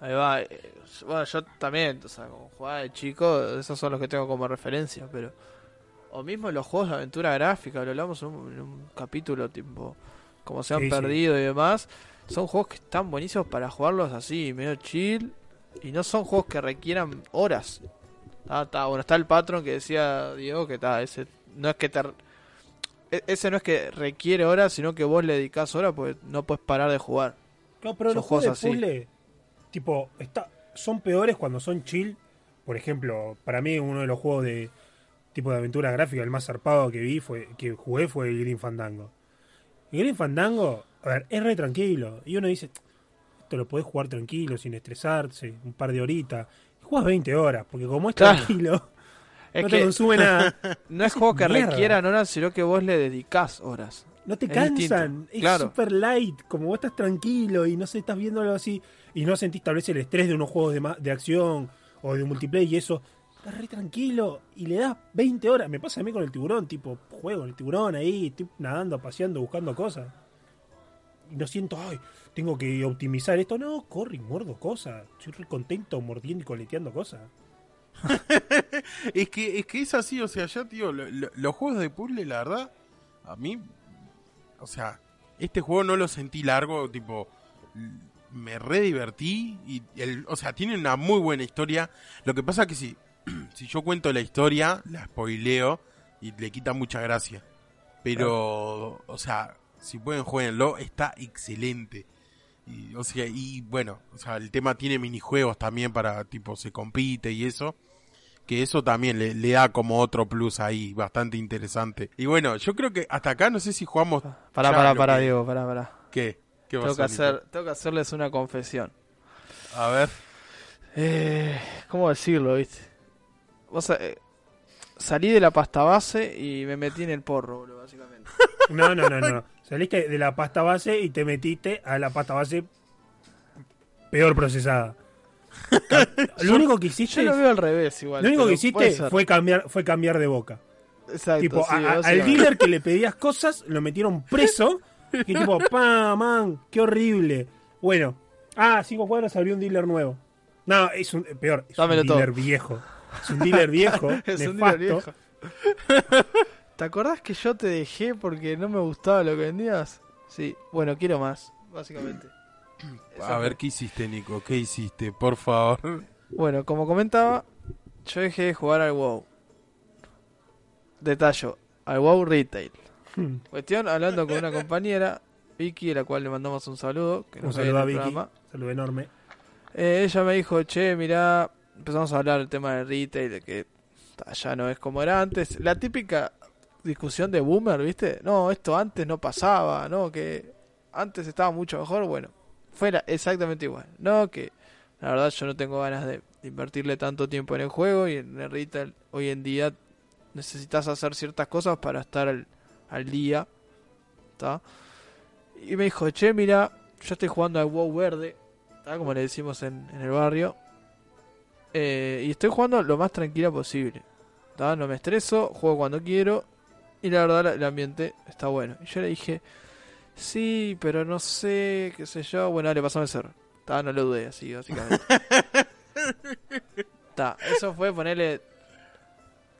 Ahí va. eh, Bueno, yo también, o sea, como jugaba de chico, esos son los que tengo como referencia, pero. O mismo los juegos de aventura gráfica, lo hablamos en un, en un capítulo, tipo. Como se han Sí, sí. perdido y demás. Son juegos que están buenísimos para jugarlos así, medio chill. Y no son juegos que requieran horas. Ah, está, bueno, está el patrón que decía Diego que está, ese no es que te e- ese no es que requiere horas, sino que vos le dedicás horas porque no puedes parar de jugar. No, pero Son los juegos de así. tipo, está, son peores cuando son chill. Por ejemplo, para mí uno de los juegos de tipo de aventura gráfica, el más zarpado que vi, fue que jugué fue el Green Fandango. El Green Fandango, a ver, es re tranquilo. Y uno dice, esto lo podés jugar tranquilo, sin estresarse, un par de horitas. Juegas 20 horas, porque como es Claro. tranquilo, Es no te consume nada. No es juego que Mierda. requieran horas, sino que vos le dedicás horas. No te Es cansan. distinto, Es claro. super light. Como vos estás tranquilo y no sé, estás viéndolo así. Y no sentís tal vez el estrés de unos juegos de, ma- de acción o de multiplayer y eso. Estás re tranquilo y le das 20 horas. Me pasa a mí con el tiburón. Tipo, juego el tiburón ahí. Estoy nadando, paseando, buscando cosas. Y no siento, ay, tengo que optimizar esto. No, corre y muerdo cosas. Estoy re contento mordiendo y coleteando cosas. Es que, es que es así, o sea, ya, tío, lo- lo- los juegos de puzzle, la verdad, a mí, o sea, este juego no lo sentí largo, tipo, me re divertí, y el, o sea, tiene una muy buena historia. Lo que pasa que si, si yo cuento la historia, la spoileo y le quita mucha gracia. Pero, o sea, si pueden jueguenlo, está excelente. Y, o sea, y bueno, o sea, el tema tiene minijuegos también para, tipo, se compite y eso que eso también le, le da como otro plus ahí, bastante interesante. Y bueno, yo creo que hasta acá no sé si jugamos... Pará, ya pará, pará, que- Diego, pará, pará. ¿Qué? ¿Qué Tengo que, hacer, tengo que hacerles una confesión. A ver. Eh, ¿Cómo decirlo, viste? Vos eh, salí de la pasta base y me metí en el porro, boludo, básicamente. No, no, no, no. Saliste de la pasta base y te metiste a la pasta base peor procesada. Lo único que Yo hiciste, lo veo al revés igual. lo único que hiciste fue cambiar, fue cambiar de boca. Exacto, tipo, sí, a- a- al dealer que le pedías cosas, lo metieron preso. Y tipo, pa, man, qué horrible. Bueno, ah, cinco cuadras abrió un dealer nuevo. No, es un, peor, es Dámelo un todo. dealer viejo. Es un dealer viejo, Es un dealer viejo. ¿Te acordás que yo te dejé porque no me gustaba lo que vendías? Sí, bueno, quiero más, básicamente. A ver, ¿qué hiciste, Nico? ¿Qué hiciste? Por favor. Bueno, como comentaba, yo dejé de jugar al WoW. Detallo, al WoW Retail. Cuestión, hablando con una compañera, Vicky, a la cual le mandamos un saludo. Que Un nos saludo a Vicky. programa. Saludo enorme. Eh, ella me dijo, che, mirá, empezamos a hablar del tema del retail, de que ya no es como era antes. La típica discusión de boomer, ¿viste? No, esto antes no pasaba, ¿no? Que antes estaba mucho mejor, bueno, fuera exactamente igual. No, que la verdad yo no tengo ganas de invertirle tanto tiempo en el juego y en el retail hoy en día necesitas hacer ciertas cosas para estar al, al día, ¿está? Y me dijo, che, mira, yo estoy jugando al WoW verde, ¿tá? como le decimos en, en el barrio. Eh, y estoy jugando lo más tranquila posible. ¿tá? No me estreso, juego cuando quiero. Y la verdad, el ambiente está bueno. Y yo le dije, sí, pero no sé, qué sé yo. Bueno, dale, pasame el cerro. ¿tá? No lo dudé, así, básicamente. Tá, eso fue ponerle,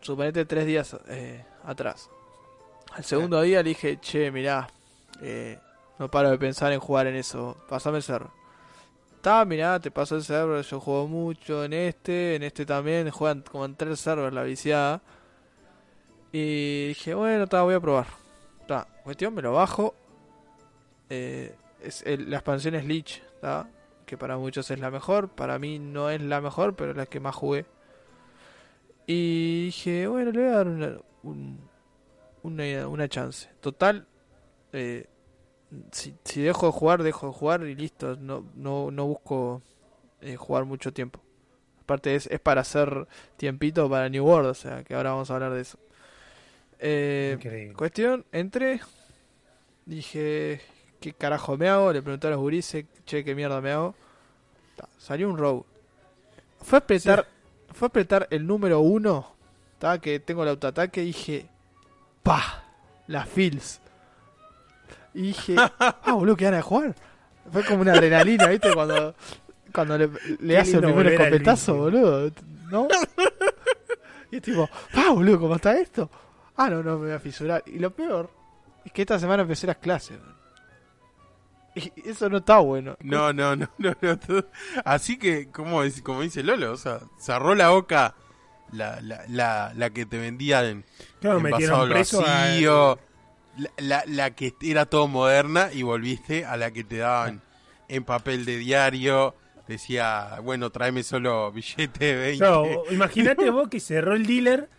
suponete, tres días eh, atrás. Al segundo día le dije, che, mirá, eh, no paro de pensar en jugar en eso, pasame el cerro. Está, mirá, te paso el server, yo juego mucho en este, en este también, juegan como en tres servers la viciada. Y dije, bueno, está, voy a probar. Está, cuestión, me lo bajo. Eh, es la expansión es ¿tá? que para muchos es la mejor, para mí no es la mejor, pero es la que más jugué. Y dije, bueno, le voy a dar una, un- una, chance. Total, eh, si, si dejo de jugar, dejo de jugar y listo. No, no, no busco eh, jugar mucho tiempo. Aparte es, es para hacer tiempito para New World, o sea que ahora vamos a hablar de eso. Eh, cuestión, entré, dije, ¿qué carajo me hago? Le pregunté a los gurises, che, ¿qué mierda me hago? Ta, salió un rogue. Fue a apretar, fue a apretar el número uno, ta, que tengo el autoataque, dije, pa, las fills. Y dije, ah, boludo, que ganas de jugar. Fue como una adrenalina, ¿viste? Cuando, cuando le, le hace el primer escopetazo, boludo. ¿No? Y es tipo, ah, boludo, ¿cómo está esto? Ah, no, no, me voy a fisurar. Y lo peor es que esta semana empecé las clases. man. Y eso no está bueno. No, no, no, no, no. Así que, como, dice- como dice Lolo, o sea, cerró la boca la, la, la, la que te vendían Claro, envasado metieron al preso a- vacío, la, la, la que era todo moderna y volviste a la que te daban en papel de diario. Decía, bueno, tráeme solo billete de 20. Claro, imagínate vos que cerró el dealer,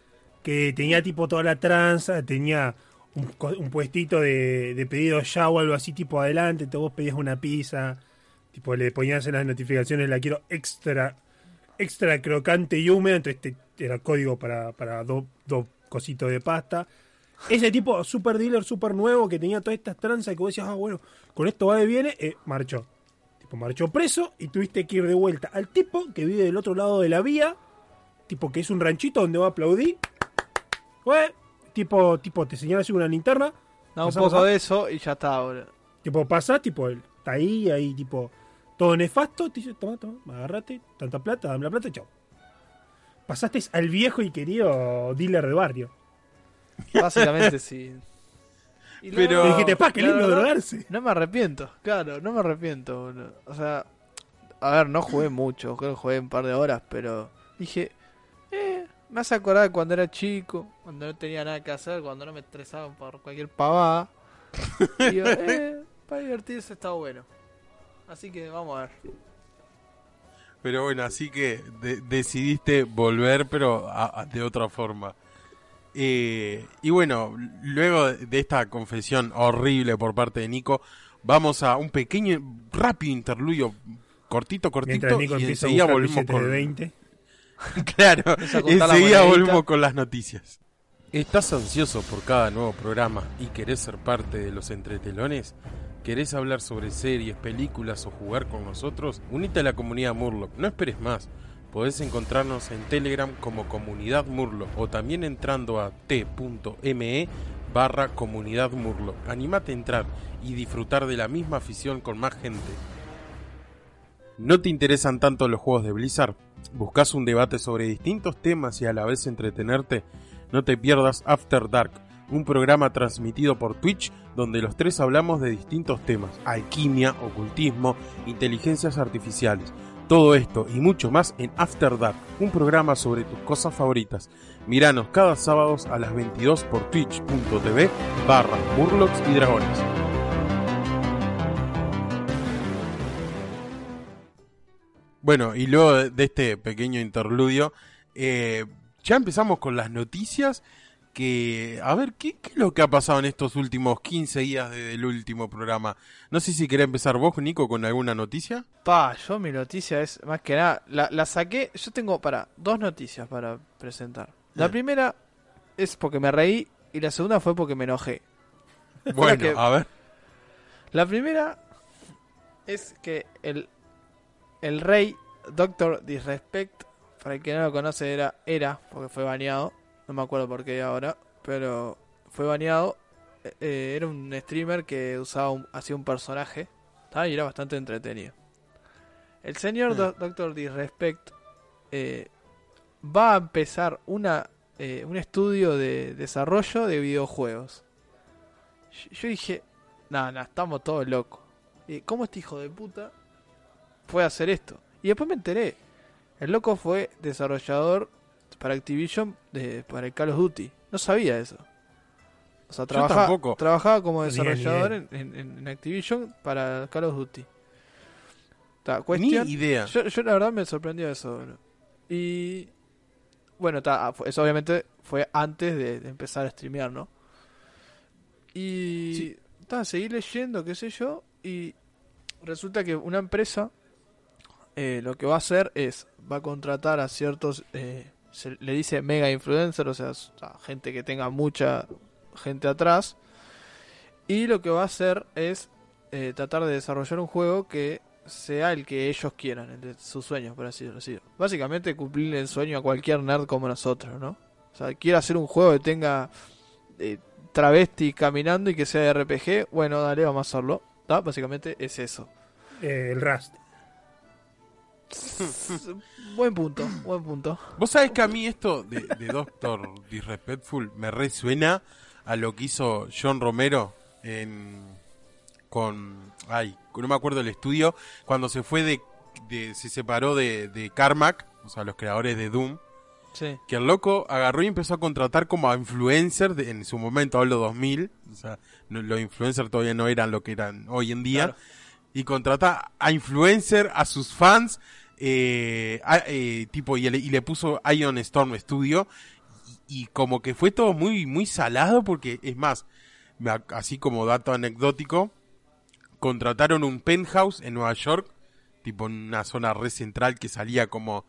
que tenía tipo toda la tranza, tenía un, puestito de, de pedido ya o algo así tipo adelante, te vos pedías una pizza, tipo le ponías en las notificaciones la quiero extra extra crocante y húmeda, entonces te- era código para, para dos dos cositos de pasta. Ese tipo super dealer, super nuevo, que tenía todas estas tranzas y que vos decías, ah, bueno, con esto va de viene, eh, marchó. Tipo, marchó preso y tuviste que ir de vuelta al tipo que vive del otro lado de la vía, tipo que es un ranchito donde va a aplaudir. Bueno, tipo, tipo, te señala así con una linterna, Da un poco de eso y ya está, boludo. Tipo, pasa, tipo, él está ahí, ahí, tipo, todo nefasto. Te dice, toma, toma, agarrate, tanta plata, dame la plata, chao. Pasaste al viejo y querido dealer de barrio. Básicamente sí. Y Pero- luego, dijiste, pa, qué lindo verdad, drogarse. No me arrepiento, claro, no me arrepiento, boludo. O sea, a ver, no jugué mucho, creo que jugué un par de horas, pero dije, eh, me hace acordar de cuando era chico, cuando no tenía nada que hacer, cuando no me estresaban por cualquier pavada. Y digo, eh, para divertirse está bueno. Así que vamos a ver. Pero bueno, así que de- decidiste volver, pero a- a- de otra forma. Eh, y bueno, luego de esta confesión horrible por parte de Nico, vamos a un pequeño, rápido interludio, cortito, cortito, Mientras Nico y enseguida volvemos con... de 20. Claro, enseguida volvemos con las noticias. ¿Estás ansioso por cada nuevo programa y querés ser parte de los entretelones? ¿Querés hablar sobre series, películas o jugar con nosotros? Unite a la comunidad Murloc, no esperes más. Podés encontrarnos en Telegram como Comunidad Murloc o también entrando a t.me barra Comunidad Murloc. Animate a entrar y disfrutar de la misma afición con más gente. ¿No te interesan tanto los juegos de Blizzard? ¿Buscas un debate sobre distintos temas y a la vez entretenerte? No te pierdas After Dark, un programa transmitido por Twitch donde los tres hablamos de distintos temas, alquimia, ocultismo, inteligencias artificiales. Todo esto y mucho más en After Dark, un programa sobre tus cosas favoritas. Miranos cada sábado a las 22 por twitch.tv barra Murlocs y Dragones. Bueno, y luego de este pequeño interludio, eh, ya empezamos con las noticias. Que, a ver, ¿qué, qué es lo que ha pasado en estos últimos 15 días desde el último programa? No sé si querés empezar vos, Nico, con alguna noticia. Pa, yo mi noticia es más que nada, la, la saqué, yo tengo para dos noticias para presentar. La primera es porque me reí y la segunda fue porque me enojé. Bueno, que- a ver. La primera es que el, el rey Doctor Disrespect, para el que no lo conoce era, era, porque fue baneado, no me acuerdo por qué ahora, pero fue baneado. eh, eh, era un streamer que usaba un, hacía un personaje ¿tá? y era bastante entretenido. El señor Mm. Do- Doctor Disrespect eh, va a empezar una, eh, un estudio de desarrollo de videojuegos. Yo- Yo dije, no, no, estamos todos locos. ¿Y ¿Cómo este hijo de puta puede hacer esto? Y después me enteré. El loco fue desarrollador para Activision de, para el Call of Duty. No sabía eso. O sea, trabajaba, trabajaba como ni desarrollador en, en- en Activision para Call of Duty. Ta, Ni idea. yo, yo la verdad me sorprendió eso. bro. Y bueno, ta, fue- eso obviamente fue antes de, de empezar a streamear, ¿no? Y Sí. ta, seguí leyendo, qué sé yo, y resulta que una empresa eh, lo que va a hacer es, va a contratar a ciertos, eh, se le dice mega influencer, o sea, gente que tenga mucha gente atrás, y lo que va a hacer es eh, tratar de desarrollar un juego que sea el que ellos quieran, el de sus sueños, por así decirlo. Básicamente cumplirle el sueño a cualquier nerd como nosotros, ¿no? O sea, quiere hacer un juego que tenga eh, travesti caminando y que sea de RPG, bueno, dale, vamos a hacerlo. Básicamente es eso. Eh, el Rust. buen punto, buen punto. Vos sabés que a mí esto de, de Doctor Disrespectful me resuena a lo que hizo John Romero en con ay, no me acuerdo el estudio cuando se fue de, de- se separó de, de Carmack, o sea, los creadores de Doom, Sí. que el loco agarró y empezó a contratar como a influencers de- en su momento, hablo 2000, o sea, no- los influencers todavía no eran lo que eran hoy en día, Claro. Y contrata a influencer, a sus fans, eh, a- eh, tipo, y le, y le puso Ion Storm Studio, y, y como que fue todo muy, muy salado, porque es más, así como dato anecdótico, contrataron un penthouse en Nueva York, tipo en una zona re central que salía como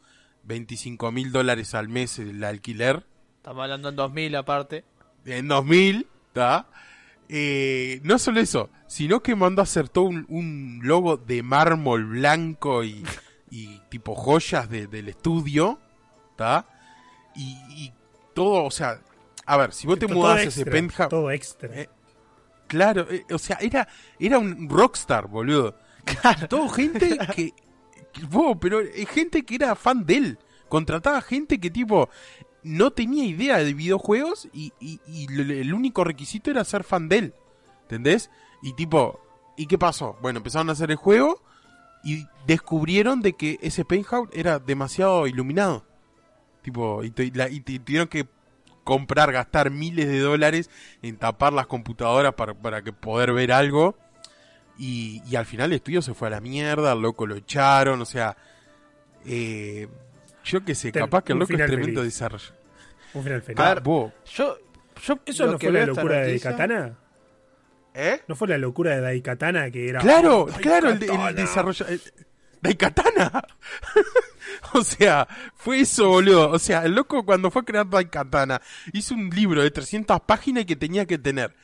25 mil dólares al mes el alquiler. Estamos hablando en 2000 aparte. En 2000, ¿está? Eh, no solo eso, sino que mandó a hacer todo un, un logo de mármol blanco y, y tipo joyas de- del estudio, ¿está? Y, y todo, o sea, a ver, si vos te mudás a ese penthouse, Todo extra. Eh, Claro, eh, o sea, era, era un rockstar, boludo. Todo gente que, que- vos, pero eh, gente que era fan de él. Contrataba gente que tipo no tenía idea de videojuegos y, y- y l- el único requisito era ser fan de él. ¿Entendés? Y tipo, ¿y qué pasó? Bueno, empezaron a hacer el juego y descubrieron de que ese penthouse era demasiado iluminado. Tipo, y, la- y tuvieron que comprar, gastar miles de dólares en tapar las computadoras para, para que poder ver algo. Y, y al final el estudio se fue a la mierda, el loco lo echaron, o sea, eh, yo qué sé, capaz que el loco es tremendo desarrollo. Un final feliz. A ver, Vos, Yo, yo ¿Eso no fue la locura de Daikatana? ¿Eh? ¿No fue la locura de Daikatana que era... Claro, ¡Oh, claro, el, el desarrollo. el- Daikatana. o sea, fue eso, boludo. O sea, el loco cuando fue a crear Daikatana hizo un libro de 300 páginas que tenía que tener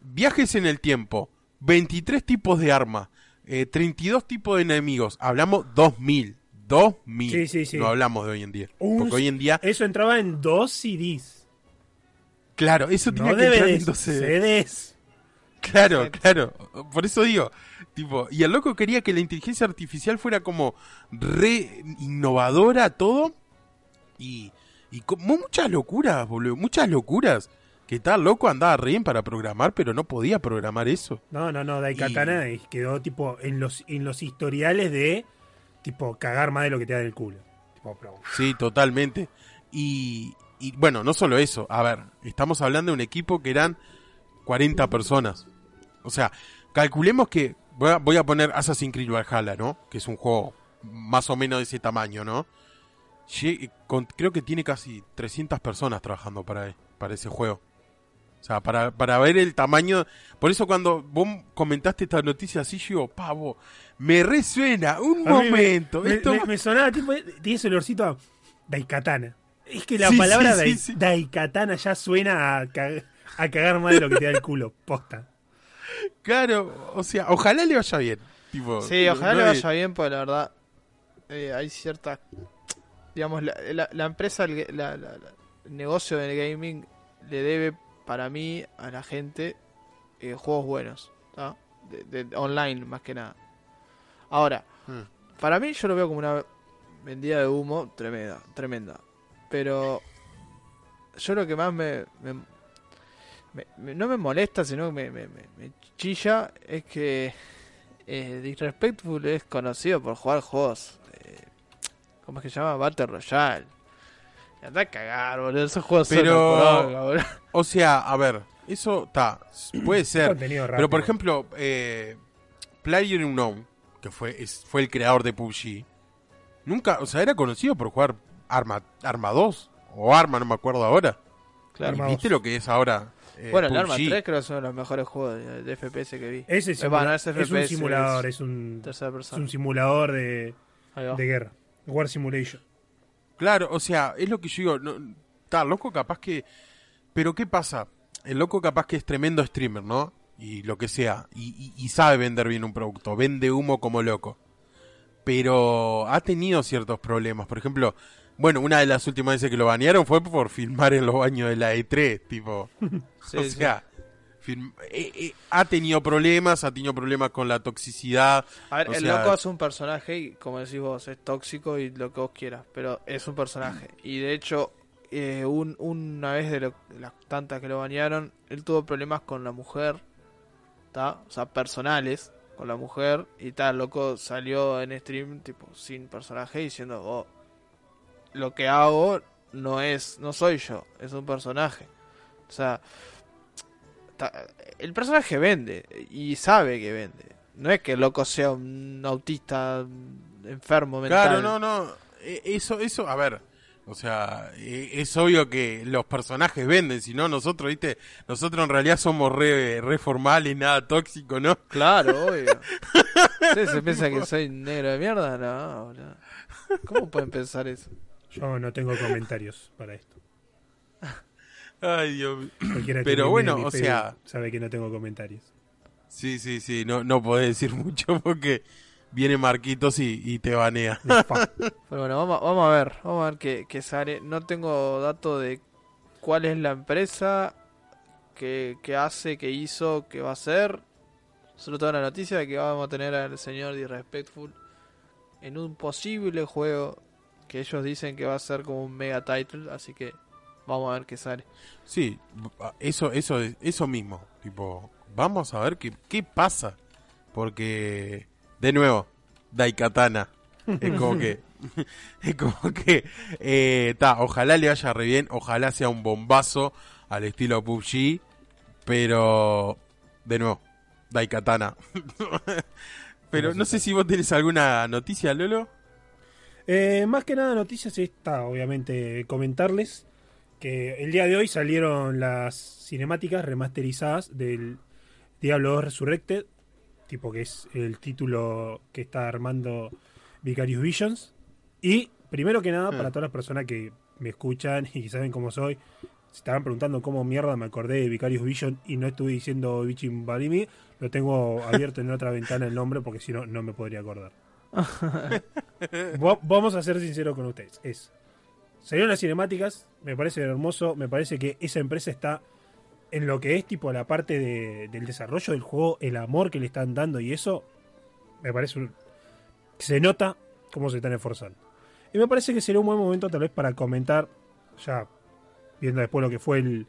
viajes en el tiempo, 23 tipos de armas, eh, 32 tipos de enemigos. Hablamos 2000. 2000. Sí, sí, sí. No hablamos de hoy en día. Un- Porque hoy en día, Eso entraba en dos CDs. claro, eso tenía No que entrar en DVDs, 12. CDs. Claro, claro. Por eso digo, tipo, y el loco quería que la inteligencia artificial fuera como re innovadora todo y y como muchas locuras, boludo, muchas locuras. Que tal loco andaba re bien para programar, pero no podía programar eso. No, no, no, Daikatana y... quedó tipo en los, en los historiales de tipo cagar más de lo que te da del culo. Tipo, pero- Sí, totalmente. Y, y bueno, no solo eso. A ver, estamos hablando de un equipo que eran 40 personas. O sea, calculemos que voy a, voy a poner Assassin's Creed Valhalla, ¿no? Que es un juego más o menos de ese tamaño, ¿no? Creo que tiene casi 300 personas trabajando para, para ese juego. O sea, para, para ver el tamaño. Por eso cuando vos comentaste esta noticia así, yo digo, pavo, me resuena un A momento. Me, esto me- me sonaba tipo, tiene ese olorcito a Daikatana. Es que la Sí, palabra sí, Dai- sí, sí. Daikatana ya suena a, a cagar más de lo que te da el culo. Posta. Claro, o sea, ojalá le vaya bien. Tipo, Sí, ojalá no le le- vaya bien, porque la verdad eh, hay cierta... Digamos, la, la- la empresa, el, la- la- la- el negocio del gaming le debe, para mí, a la gente eh, juegos buenos, de, de- online más que nada. Ahora, Hmm. para mí yo lo veo como una vendida de humo tremenda, tremenda. Pero yo lo que más me, me- no me molesta, sino que me, me- me- me chilla es que eh, Disrespectful es conocido por jugar juegos, eh, ¿cómo es que se llama? Battle Royale. Anda a cagar, boludo, esos juegos son Pero- poronga. O sea, a ver, eso está, puede ser. Pero por ejemplo, eh, Player Unknown, que fue, es- fue el creador de PUBG, nunca, o sea, era conocido por jugar Arma, Arma 2 o Arma, no me acuerdo ahora. Claro. ¿Y Arma ¿Viste 2. lo que es ahora? eh, Bueno, el Arma PUBG? 3 creo que es uno de los mejores juegos de, de FPS que vi. Ese simula- es, ese un simulador, es es un, Tercera es un simulador de, de guerra. War Simulation. Claro, o sea, es lo que yo digo. No, está loco, capaz que. Pero ¿qué pasa? El loco, capaz que es tremendo streamer, ¿no? Y lo que sea. Y, y- y sabe vender bien un producto. Vende humo como loco. Pero ha tenido ciertos problemas. Por ejemplo, bueno, una de las últimas veces que lo banearon fue por filmar en los baños de la E3. Tipo. Sí, o sí. Eh, eh, ha tenido problemas, ha tenido problemas con la toxicidad. A ver, o el sea- loco es un personaje y como decís vos, es tóxico y lo que vos quieras, pero es un personaje. Y de hecho, eh, un, una vez de, lo- de las tantas que lo bañaron, él tuvo problemas con la mujer, ¿tá? o sea, personales con la mujer, y tal, loco salió en stream tipo sin personaje diciendo, oh, lo que hago no es, no soy yo, es un personaje. O sea, el personaje vende y sabe que vende. No es que el loco sea un autista enfermo mental. Claro, no, no. eh, Eso, eso, a ver. O sea, e- es obvio que los personajes venden, si no nosotros, viste, nosotros en realidad somos re, re formales, nada tóxico, ¿no? Claro, obvio. ¿Ustedes se piensan que soy negro de mierda? No, boludo. ¿Cómo pueden pensar eso? Yo no tengo comentarios para esto. Ay, Dios mío. Cualquiera que Pero bueno, o sea- sabe que no tengo comentarios. Sí, sí, sí, no, no podés decir mucho porque viene Marquitos y, y te banea. Pero bueno, vamos, vamos a ver, vamos a ver qué, qué sale. No tengo dato de cuál es la empresa, qué, qué hace, qué hizo, qué va a hacer. Solo tengo la noticia de que vamos a tener al señor Disrespectful en un posible juego que ellos dicen que va a ser como un mega title, así que vamos a ver qué sale. Sí, eso, eso, eso mismo. Tipo, vamos a ver qué, qué pasa. Porque, de nuevo, Daikatana. Es como que. Es como que. Eh, ta, ojalá le vaya re bien. Ojalá sea un bombazo al estilo PUBG. Pero. De nuevo, Daikatana. pero no sé si vos tenés alguna noticia, Lolo. Eh, más que nada noticias está, obviamente, comentarles que el día de hoy salieron las cinemáticas remasterizadas del Diablo 2 Resurrected, tipo que es el título que está armando Vicarious Visions. Y primero que nada, Hmm. para todas las personas que me escuchan y saben cómo soy, se estaban preguntando cómo mierda me acordé de Vicarious Vision y no estuve diciendo Vichin Balimi, lo tengo abierto en otra ventana el nombre porque si no, no me podría acordar. Va- Vamos a ser sinceros con ustedes. Es. Salieron las cinemáticas, me parece hermoso, me parece que esa empresa está en lo que es tipo la parte de- del desarrollo del juego, el amor que le están dando y eso, me parece un- se nota cómo se están esforzando. Y me parece que sería un buen momento tal vez para comentar, ya viendo después lo que fue el,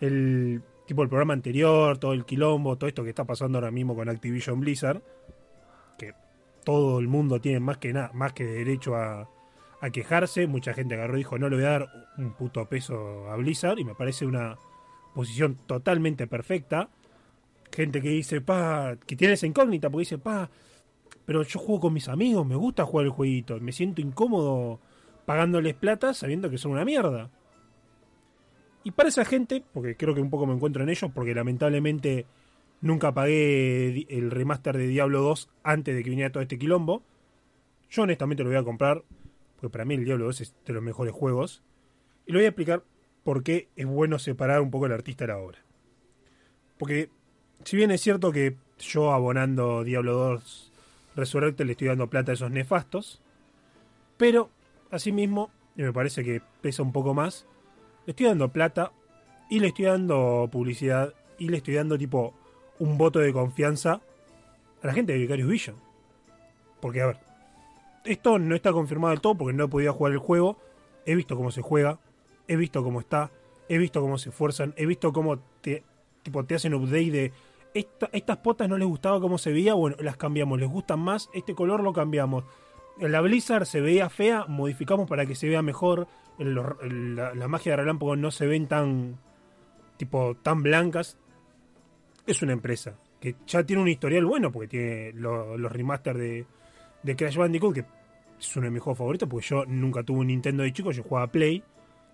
el tipo el programa anterior, todo el quilombo, todo esto que está pasando ahora mismo con Activision Blizzard, que todo el mundo tiene más que nada, más que derecho a, a quejarse. Mucha gente agarró y dijo, no le voy a dar un puto peso a Blizzard. Y me parece una posición totalmente perfecta. Gente que dice, pa, que tiene esa incógnita, porque dice, pa, pero yo juego con mis amigos, me gusta jugar el jueguito. Me siento incómodo pagándoles plata sabiendo que son una mierda. Y para esa gente, porque creo que un poco me encuentro en ellos, porque lamentablemente nunca pagué el remaster de Diablo 2 antes de que viniera todo este quilombo. Yo honestamente lo voy a comprar, para mí el Diablo 2 es de los mejores juegos. Y lo voy a explicar por qué es bueno separar un poco el artista de la obra. Porque si bien es cierto que yo abonando Diablo 2 Resurrected le estoy dando plata a esos nefastos, pero asimismo, y me parece que pesa un poco más, le estoy dando plata y le estoy dando publicidad y le estoy dando tipo un voto de confianza a la gente de Vicarious Vision. Porque, a ver, esto no está confirmado del todo porque no he podido jugar el juego. He visto cómo se juega, he visto cómo está, he visto cómo se esfuerzan, he visto cómo te, tipo, te hacen update de esta- estas potas no les gustaba cómo se veía, bueno, las cambiamos, les gustan más, este color lo cambiamos. La Blizzard se veía fea, modificamos para que se vea mejor. En la, magia de relámpago no se ven tan tipo tan blancas. Es una empresa que ya tiene un historial bueno porque tiene lo- los remaster de, de Crash Bandicoot, que es uno de mis juegos favoritos, porque yo nunca tuve un Nintendo de chico, yo jugaba Play.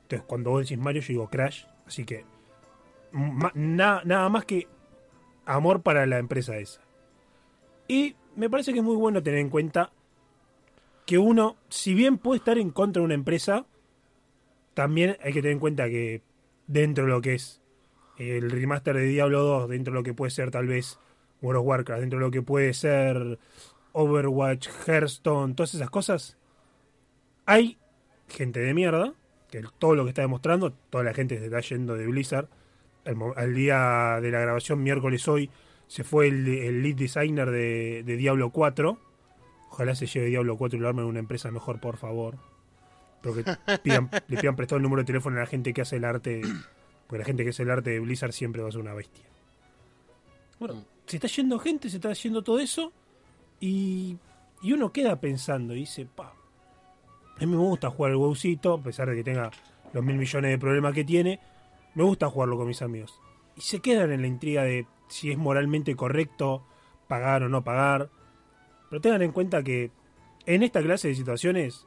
Entonces cuando vos decís Mario, yo digo Crash. Así que nada más que amor para la empresa esa. Y me parece que es muy bueno tener en cuenta que uno, si bien puede estar en contra de una empresa, también hay que tener en cuenta que dentro de lo que es el remaster de Diablo 2, dentro de lo que puede ser tal vez World of Warcraft, dentro de lo que puede ser Overwatch, Hearthstone, todas esas cosas, hay gente de mierda, que todo lo que está demostrando, toda la gente se está yendo de Blizzard. Al, mo- al día de la grabación, miércoles hoy, se fue el, el lead designer de, de Diablo 4. Ojalá se lleve Diablo 4 y lo armen en una empresa mejor, por favor. Pero que pidan- le pidan prestado el número de teléfono a la gente que hace el arte. Porque la gente que hace el arte de Blizzard siempre va a ser una bestia. Bueno, se está yendo gente, se está yendo todo eso. Y, y uno queda pensando y dice, pa, a mí me gusta jugar el WoWcito, a pesar de que tenga los mil millones de problemas que tiene. Me gusta jugarlo con mis amigos. Y se quedan en la intriga de si es moralmente correcto pagar o no pagar. Pero tengan en cuenta que en esta clase de situaciones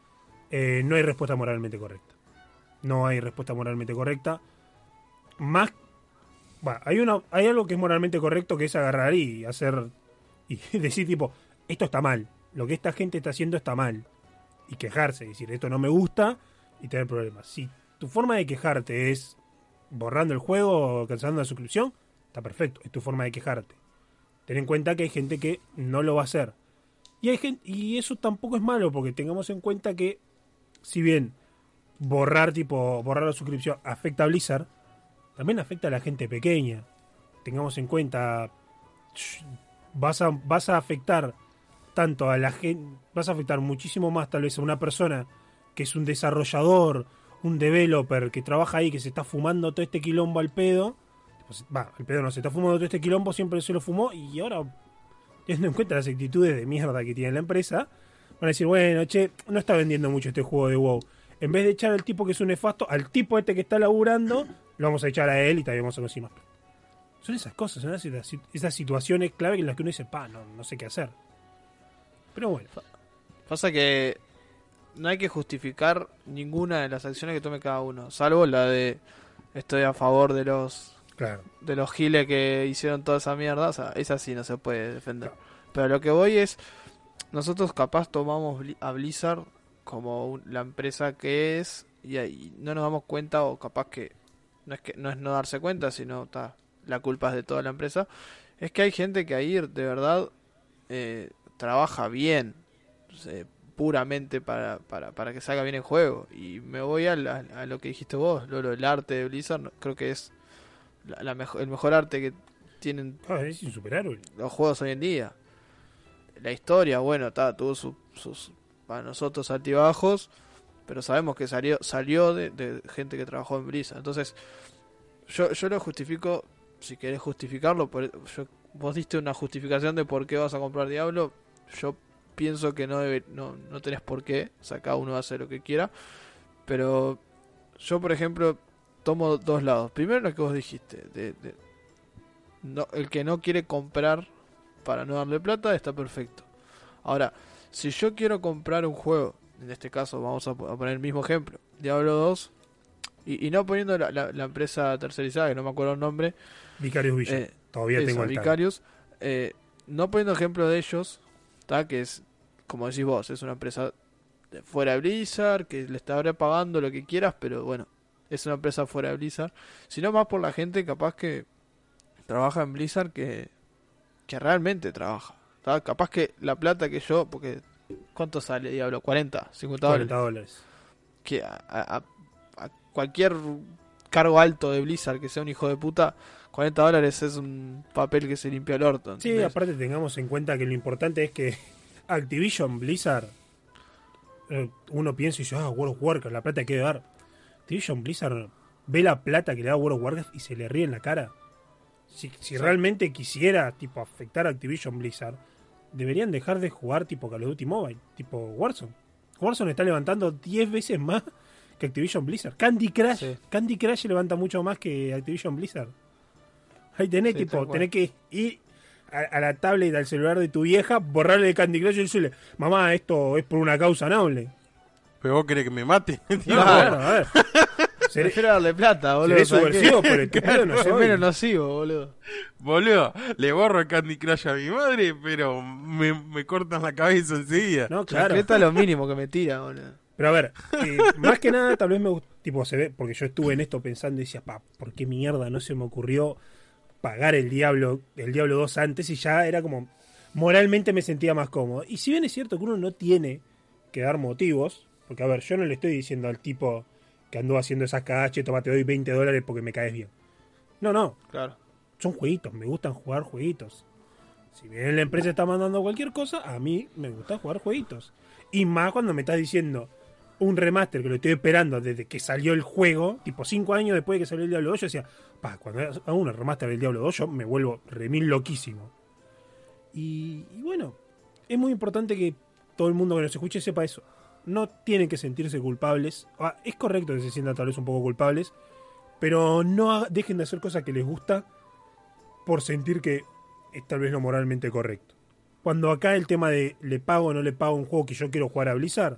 eh, no hay respuesta moralmente correcta. No hay respuesta moralmente correcta. Más. Bueno, hay, una, hay algo que es moralmente correcto que es agarrar y hacer. Y decir, tipo, esto está mal. Lo que esta gente está haciendo está mal. Y quejarse, decir, esto no me gusta y tener problemas. Si tu forma de quejarte es borrando el juego o cancelando la suscripción, está perfecto. Es tu forma de quejarte. Ten en cuenta que hay gente que no lo va a hacer. Y, hay gente, y eso tampoco es malo, porque tengamos en cuenta que, si bien borrar tipo borrar la suscripción afecta a Blizzard, también afecta a la gente pequeña. Tengamos en cuenta, vas a, vas a afectar tanto a la gente, vas a afectar muchísimo más tal vez a una persona que es un desarrollador, un developer que trabaja ahí, que se está fumando todo este quilombo al pedo. Pues, va, el pedo no se está fumando todo este quilombo, siempre se lo fumó y ahora, teniendo en cuenta las actitudes de mierda que tiene la empresa, van a decir, bueno, che, no está vendiendo mucho este juego de WoW. En vez de echar al tipo que es un nefasto, al tipo este que está laburando, lo vamos a echar a él y también vamos a conseguir más. Son esas cosas, son esas, esas situaciones clave en las que uno dice, pa, no, no sé qué hacer. Pero bueno. Pasa que no hay que justificar ninguna de las acciones que tome cada uno, salvo la de estoy a favor de los Claro. de los giles que hicieron toda esa mierda, o sea, esa sí no se puede defender. Pero lo que voy es, nosotros capaz tomamos a Blizzard como un- la empresa que es y ahí no nos damos cuenta o capaz que no es que no es no darse cuenta, sino ta, la culpa es de toda la empresa. Es que hay gente que ahí de verdad eh, trabaja bien, eh, puramente para, para, para que salga bien el juego. Y me voy a, la- a lo que dijiste vos, Lolo, el arte de Blizzard, creo que es la, la mejo- el mejor arte que tienen Ah, es insuperable. los juegos hoy en día. La historia, bueno, está, tuvo su- sus, para nosotros altibajos, pero sabemos que salió salió de, de gente que trabajó en Blizzard. Entonces, yo, yo lo justifico, si querés justificarlo, por, yo, vos diste una justificación de por qué vas a comprar Diablo, yo pienso que no, debe, no, no tenés por qué, o sea, cada uno hace lo que quiera, pero yo, por ejemplo, tomo dos lados. Primero lo que vos dijiste, de, de- no, el que no quiere comprar para no darle plata está perfecto. Ahora, si yo quiero comprar un juego, en este caso vamos a, po- a poner el mismo ejemplo, Diablo 2, y, y no poniendo la, la- la empresa tercerizada, que no me acuerdo el nombre, Vicarious Vision. eh, Todavía eso, tengo el tag. Vicarious, eh, no poniendo ejemplo de ellos, ¿tá? que es, como decís vos, es una empresa de fuera de Blizzard, que le estaré pagando lo que quieras, pero bueno, es una empresa fuera de Blizzard, sino más por la gente capaz que trabaja en Blizzard que, que realmente trabaja. ¿tá? Capaz que la plata que yo, porque ¿cuánto sale Diablo? 40, 50 dólares. 40 dólares. Que a, a- a cualquier cargo alto de Blizzard que sea un hijo de puta, 40 dólares es un papel que se limpia el orto. Sí, ¿entendés? aparte tengamos en cuenta que lo importante es que Activision Blizzard, eh, uno piensa y dice, ah, World of Warcraft, la plata que debe dar. Activision Blizzard ve la plata que le da World of Warcraft y se le ríe en la cara. Si, si realmente quisiera tipo afectar a Activision Blizzard, deberían dejar de jugar tipo Call of Duty Mobile, tipo Warzone. Warzone está levantando 10 veces más que Activision Blizzard. Candy Crush, Sí. Candy Crush levanta mucho más que Activision Blizzard. Ahí tenés, Sí, tipo, tenés que ir a, a la tablet, al celular de tu vieja, borrarle el Candy Crush y decirle, mamá, esto es por una causa noble. ¿Pero vos querés que me mate? No, Claro. bueno, a ver. Seré, Prefiero darle plata, boludo. seré subversivo, pero el teclado no Es soy. menos nocivo, boludo. Boludo, le borro el Candy Crush a mi madre, pero me, me cortan la cabeza enseguida. No, claro. Chancleta es lo mínimo que me tira, boludo. Pero a ver, eh, más que nada, tal vez me tipo se ve, porque yo estuve en esto pensando y decía, pa, ¿por qué mierda no se me ocurrió pagar el Diablo, el Diablo 2 antes? Y ya era como, moralmente me sentía más cómodo. Y si bien es cierto que uno no tiene que dar motivos, porque a ver, yo no le estoy diciendo al tipo que andó haciendo esas cagadas, che, toma, te doy 20 dólares porque me caes bien. No, no, Claro. son jueguitos, me gustan jugar jueguitos. Si bien la empresa está mandando cualquier cosa, a mí me gusta jugar jueguitos. Y más cuando me estás diciendo un remaster que lo estoy esperando desde que salió el juego, tipo 5 años después de que salió el Diablo 2, yo decía, pa, cuando hago un remaster del Diablo 2, yo me vuelvo remil loquísimo. Y, y bueno, es muy importante que todo el mundo que nos escuche sepa eso. No tienen que sentirse culpables. Ah, es correcto que se sientan tal vez un poco culpables, pero no dejen de hacer cosas que les gusta por sentir que es tal vez lo moralmente correcto. Cuando acá el tema de le pago o no le pago un juego que yo quiero jugar a Blizzard,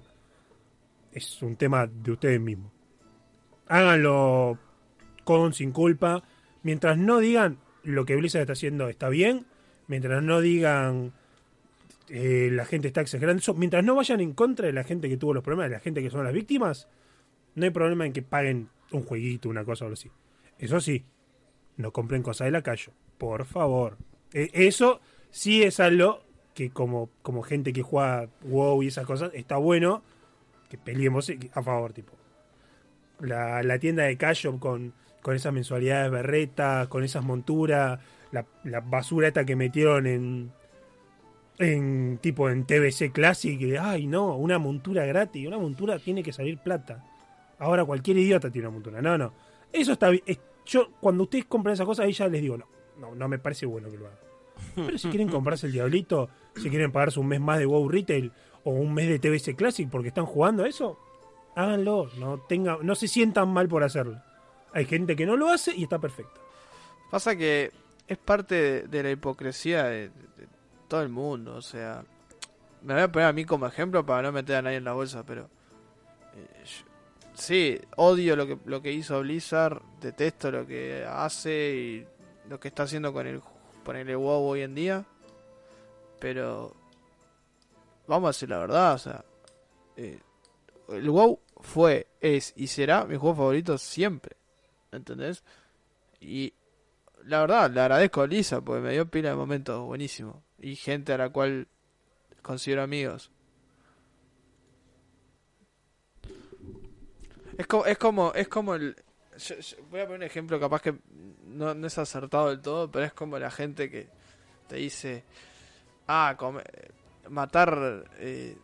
es un tema de ustedes mismos. Háganlo con, sin culpa. Mientras no digan lo que Blizzard está haciendo está bien, mientras no digan eh, la gente está exagerando eso, mientras no vayan en contra de la gente que tuvo los problemas, de la gente que son las víctimas, no hay problema en que paguen un jueguito, una cosa o algo así. Eso sí, no compren cosas de la calle, por favor. E- eso sí es algo que como, como gente que juega WoW y esas cosas, está bueno que peleemos a favor, tipo. La, la tienda de Cayo con, con esas mensualidades berretas, con esas monturas, la, basura esta que metieron en, en tipo en TBC Classic, ay no, una montura gratis, una montura tiene que salir plata. Ahora cualquier idiota tiene una montura. No, no. Eso está bien. Yo, cuando ustedes compran esas cosas, ahí ya les digo, no, no, no me parece bueno que lo hagan. Pero si quieren comprarse el Diablito, si quieren pagarse un mes más de WoW Retail o un mes de TBC Classic porque están jugando a eso, háganlo. No, tenga, no se sientan mal por hacerlo. Hay gente que no lo hace y está perfecto. Pasa que es parte de, la hipocresía de, todo el mundo. O sea, me voy a poner a mí como ejemplo para no meter a nadie en la bolsa, pero. eh, sí, odio lo que, lo que hizo Blizzard, detesto lo que hace y lo que está haciendo con el, ponerle WoW hoy en día. Pero. Vamos a decir la verdad, o sea. eh, el WoW fue, es y será mi juego favorito siempre. ¿Entendés? Y la verdad, le agradezco a Lisa porque me dio pila de momentos buenísimos. Y gente a la cual considero amigos. Es como, es como, es como el... yo voy a poner un ejemplo capaz que no, no es acertado del todo, pero es como la gente que te dice, ah, come- matar, eh,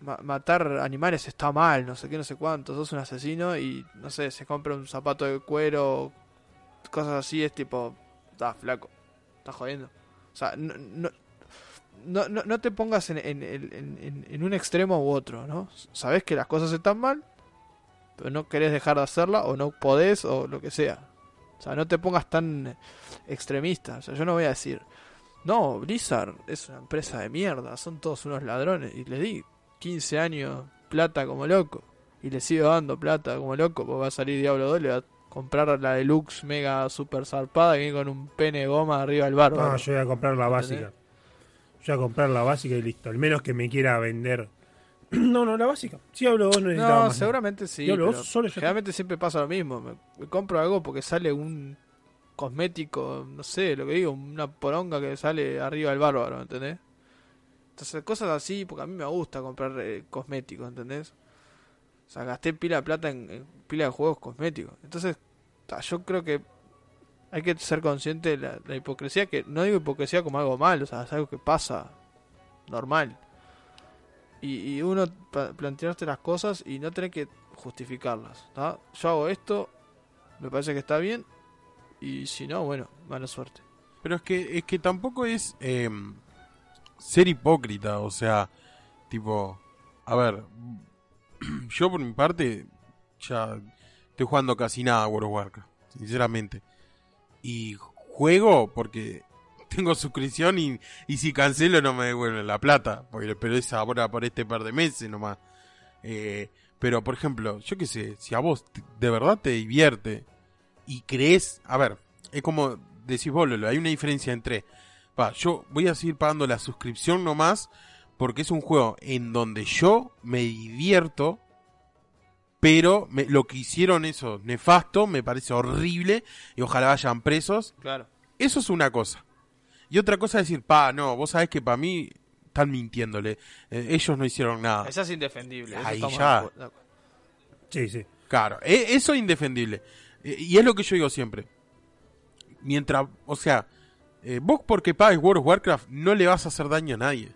ma- matar animales está mal, no sé qué, no sé cuánto, sos un asesino y, no sé, se compra un zapato de cuero, cosas así, es tipo, está flaco, está jodiendo. O sea, no, no, no, no- te pongas en, en, en- en- en un extremo u otro, ¿no? Sabes que las cosas están mal, pero no querés dejar de hacerla o no podés o lo que sea. O sea, no te pongas tan extremista. O sea, yo no voy a decir, no, Blizzard es una empresa de mierda, son todos unos ladrones. Y le di 15 años plata como loco. Y le sigo dando plata como loco, porque va a salir Diablo 2, le va a comprar la deluxe mega super zarpada que viene con un pene de goma arriba del barro. No, yo voy a comprar la básica. Yo voy a comprar la básica y listo. Al menos que me quiera vender. no, no, la básica. Si hablo vos no necesitaba No, más seguramente sí. Diablo, pero vos solo generalmente siempre pasa lo mismo. Me, me compro algo porque sale un cosmético, no sé, lo que digo, una poronga que sale arriba del bárbaro, ¿entendés? Entonces, cosas así, porque a mí me gusta comprar eh, cosméticos, ¿entendés? O sea, gasté pila de plata en, pila de juegos cosméticos. Entonces, yo creo que hay que ser consciente de la, hipocresía, que no digo hipocresía como algo malo, o sea, es algo que pasa normal. Y, y uno plantearse las cosas y no tener que justificarlas. ¿tá? Yo hago esto, me parece que está bien, y si no, bueno, mala suerte. Pero es que, es que tampoco es eh, ser hipócrita, o sea, tipo, a ver, yo por mi parte ya estoy jugando casi nada a World of Warcraft, sinceramente. Y juego porque tengo suscripción y, y si cancelo no me devuelven la plata, pero es ahora por este par de meses nomás. Eh, pero por ejemplo, yo qué sé, si a vos de verdad te divierte y crees, a ver, es como decís vos, Lolo, hay una diferencia entre, va, yo voy a seguir pagando la suscripción nomás porque es un juego en donde yo me divierto, pero me- lo que hicieron eso nefasto me parece horrible y ojalá vayan presos. Claro. Eso es una cosa. Y otra cosa es decir, pa, no, vos sabés que para mí están mintiéndole. Eh, ellos no hicieron nada. Esa es indefendible. eso Ahí ya. Sí, sí. Claro, e- eso es indefendible. E- Y es lo que yo digo siempre. Mientras, o sea, eh, vos porque pagues World of Warcraft no le vas a hacer daño a nadie.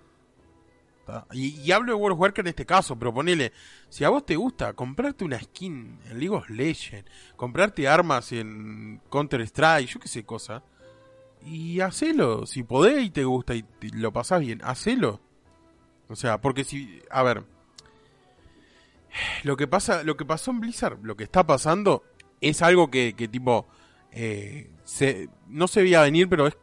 y hablo de World of Warcraft en este caso, pero ponele, si a vos te gusta comprarte una skin en League of Legends, comprarte armas en Counter Strike, yo qué sé cosa, y hacelo, si podés y te gusta y te- lo pasás bien, hacelo. O sea, porque si, a ver, lo que pasa, lo que pasó en Blizzard, lo que está pasando es algo que, que tipo eh, se, no se veía venir, pero es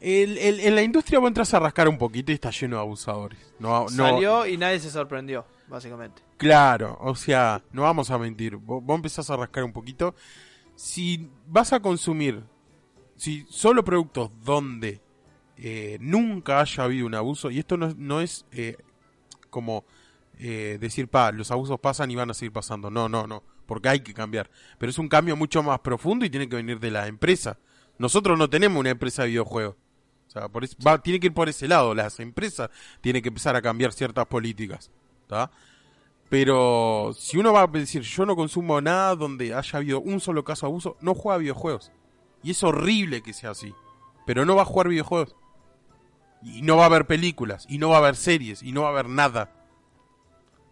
el, el- en la industria vos entras a rascar un poquito y está lleno de abusadores. No, no, Salió y nadie se sorprendió. básicamente. Claro, o sea, no vamos a mentir. Vos, vos empezás a rascar un poquito. Si vas a consumir, si solo productos donde eh, nunca haya habido un abuso, y esto no, no es eh, como eh, decir, pa, los abusos pasan y van a seguir pasando. No, no, no, porque hay que cambiar. Pero es un cambio mucho más profundo y tiene que venir de la empresa. Nosotros no tenemos una empresa de videojuegos. O sea, por eso, va, tiene que ir por ese lado. Las empresas tienen que empezar a cambiar ciertas políticas. Pero si uno va a decir, yo no consumo nada donde haya habido un solo caso de abuso, no juega videojuegos. Y es horrible que sea así. Pero no va a jugar videojuegos. Y no va a haber películas, y no va a haber series, y no va a haber nada.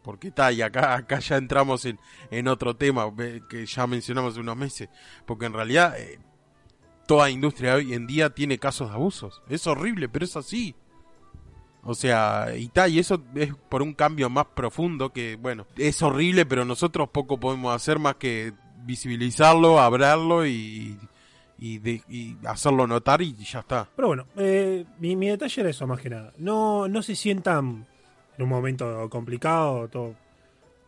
Porque está, y acá, acá ya entramos en, en otro tema que ya mencionamos hace unos meses. Porque en realidad eh, toda industria hoy en día tiene casos de abusos. Es horrible, pero es así. O sea, y tal, y eso es por un cambio más profundo que, bueno, es horrible, pero nosotros poco podemos hacer más que visibilizarlo, hablarlo y, y hacerlo notar y ya está. Pero bueno, eh, mi, mi detalle era eso más que nada. No, no se sientan en un momento complicado, todo,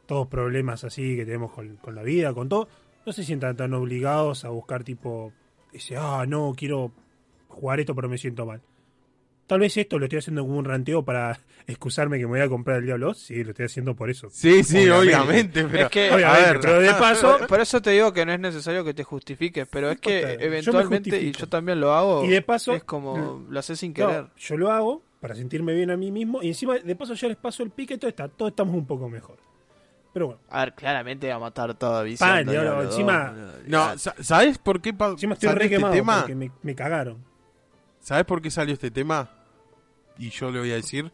todos problemas así que tenemos con, con la vida, con todo. No se sientan tan obligados a buscar tipo, ese, ah, no, quiero jugar esto pero me siento mal. Tal vez esto lo estoy haciendo como un ranteo para excusarme que me voy a comprar el Diablo 2. Sí, lo estoy haciendo por eso. Sí, sí, Obviamente. obviamente, pero... Es que- a ver, pero de paso, Por, por eso te digo que no es necesario que te justifiques, pero es que importa, yo eventualmente, y yo también lo hago, Y de paso- es como lo haces sin No, querer. yo lo hago para sentirme bien a mí mismo y encima de paso ya les paso el pique, todo está, todos estamos un poco mejor. Pero bueno, A ver, claramente va a matar todo Pa, viciando. Diablo, Diablo dos, encima-. No, sa- ¿sabes por qué pa- encima estoy salió re este quemado tema? porque me, me cagaron. ¿Sabes por qué salió este tema? Y yo le voy a decir,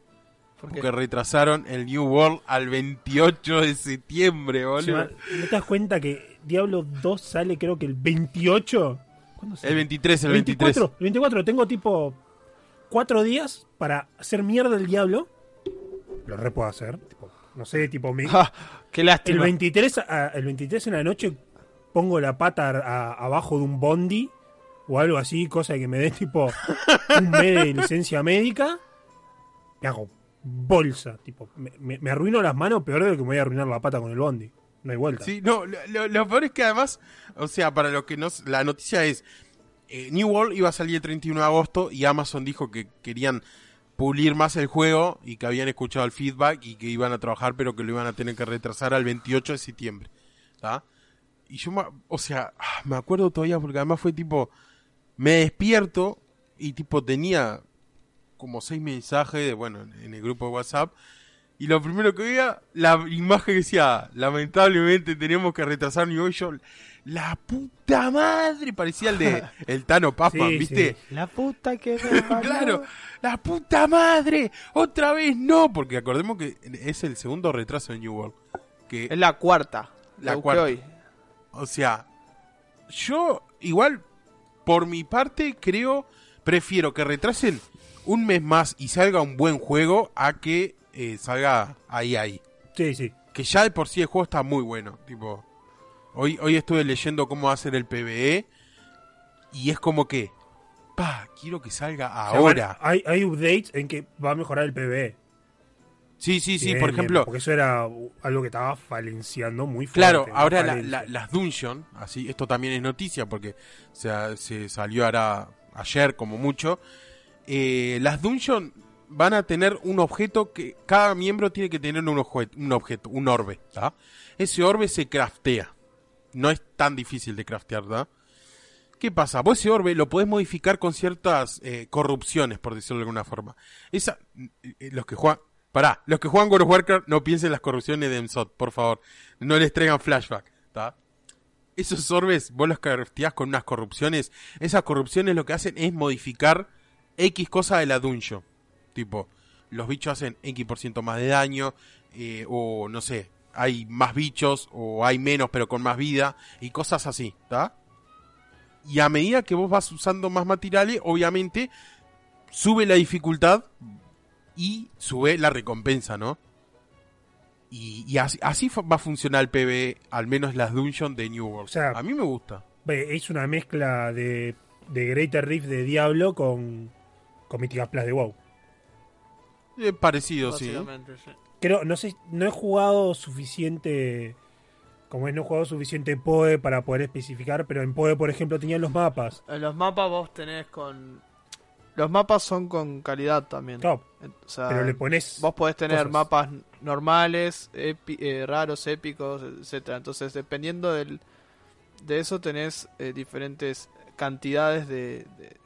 porque retrasaron el New World al 28 de septiembre, Encima, boludo. ¿No te das cuenta que Diablo 2 sale creo que el 28? ¿Cuándo sale? El 23, el ¿El 23. 24? El 24, tengo tipo cuatro días para hacer mierda el Diablo. Lo re puedo hacer. tipo, no sé, tipo, me- Ah, qué el, lástima. 23, a- el 23 en la noche pongo la pata a- abajo de un bondi o algo así, cosa que me dé tipo un mes de licencia médica. Me hago bolsa, tipo, me, me- me arruino las manos peor de lo que me voy a arruinar la pata con el bondi. No hay vuelta. Sí, no, lo, lo- lo peor es que además, o sea, para lo que nos, la noticia es, eh, New World iba a salir el 31 de agosto y Amazon dijo que querían pulir más el juego y que habían escuchado el feedback y que iban a trabajar pero que lo iban a tener que retrasar al 28 de septiembre. ¿tá? Y yo, o sea, ah, me acuerdo todavía porque además fue tipo, me despierto y tipo tenía como seis mensajes de, bueno, en el grupo de WhatsApp y lo primero que veía, la imagen que decía, lamentablemente tenemos que retrasar York. Yo, la puta madre, parecía el de el Tano Papa, Sí, ¿viste? La puta que me parió. claro, la puta madre, otra vez no, porque acordemos que es el segundo retraso de New World. Que, Es la cuarta. La cuarta. hoy. o sea, yo igual, por mi parte, creo, prefiero que retrasen un mes más y salga un buen juego a que eh, salga ahí, ahí. Sí, sí. que ya de por sí el juego está muy bueno. Tipo, hoy, hoy estuve leyendo cómo ser el PvE y es como que, pa, quiero que salga ahora. hay, hay updates en que va a mejorar el PvE. Sí, sí, sí, Bien, por bien, ejemplo, porque eso era algo que estaba falenciando muy fuerte. claro, ahora la- Falencia. la- las dungeon, así, esto también es noticia porque se, se salió ahora ayer como mucho. eh, las dungeon van a tener un objeto que cada miembro tiene que tener un, obje- un objeto, un orbe, ¿tá? Ese orbe se craftea. No es tan difícil de craftear, ¿verdad? ¿Qué pasa? Vos ese orbe lo podés modificar con ciertas eh, corrupciones, por decirlo de alguna forma. Esa, eh, los que juegan, pará, los que juegan World of no piensen en las corrupciones de Emsot, por favor. No les traigan flashback, ¿está? Esos orbes, vos los crafteás con unas corrupciones. Esas corrupciones lo que hacen es modificar X cosa de la. Tipo, los bichos hacen X por ciento más de daño, eh, o no sé, hay más bichos, o hay menos pero con más vida, y cosas así, ¿está? Y a medida que vos vas usando más materiales, obviamente sube la dificultad y sube la recompensa, ¿no? Y, y así, va a funcionar el PvE, al menos las dungeons de New World. O sea, a mí me gusta. Es una mezcla de, de Greater Rift de Diablo con, con Mythical Plus de WoW. Eh, parecido, sí. Creo, no sé, no he jugado suficiente. Como es, no he jugado suficiente POE para poder especificar, pero en POE, por ejemplo, tenían los mapas. En los mapas vos tenés con... Los mapas son con calidad también. Claro, O sea, pero le pones. vos podés tener cosas. mapas normales, epi- eh, raros, épicos, etcétera. Entonces, dependiendo del, de eso, tenés eh, diferentes cantidades de, de,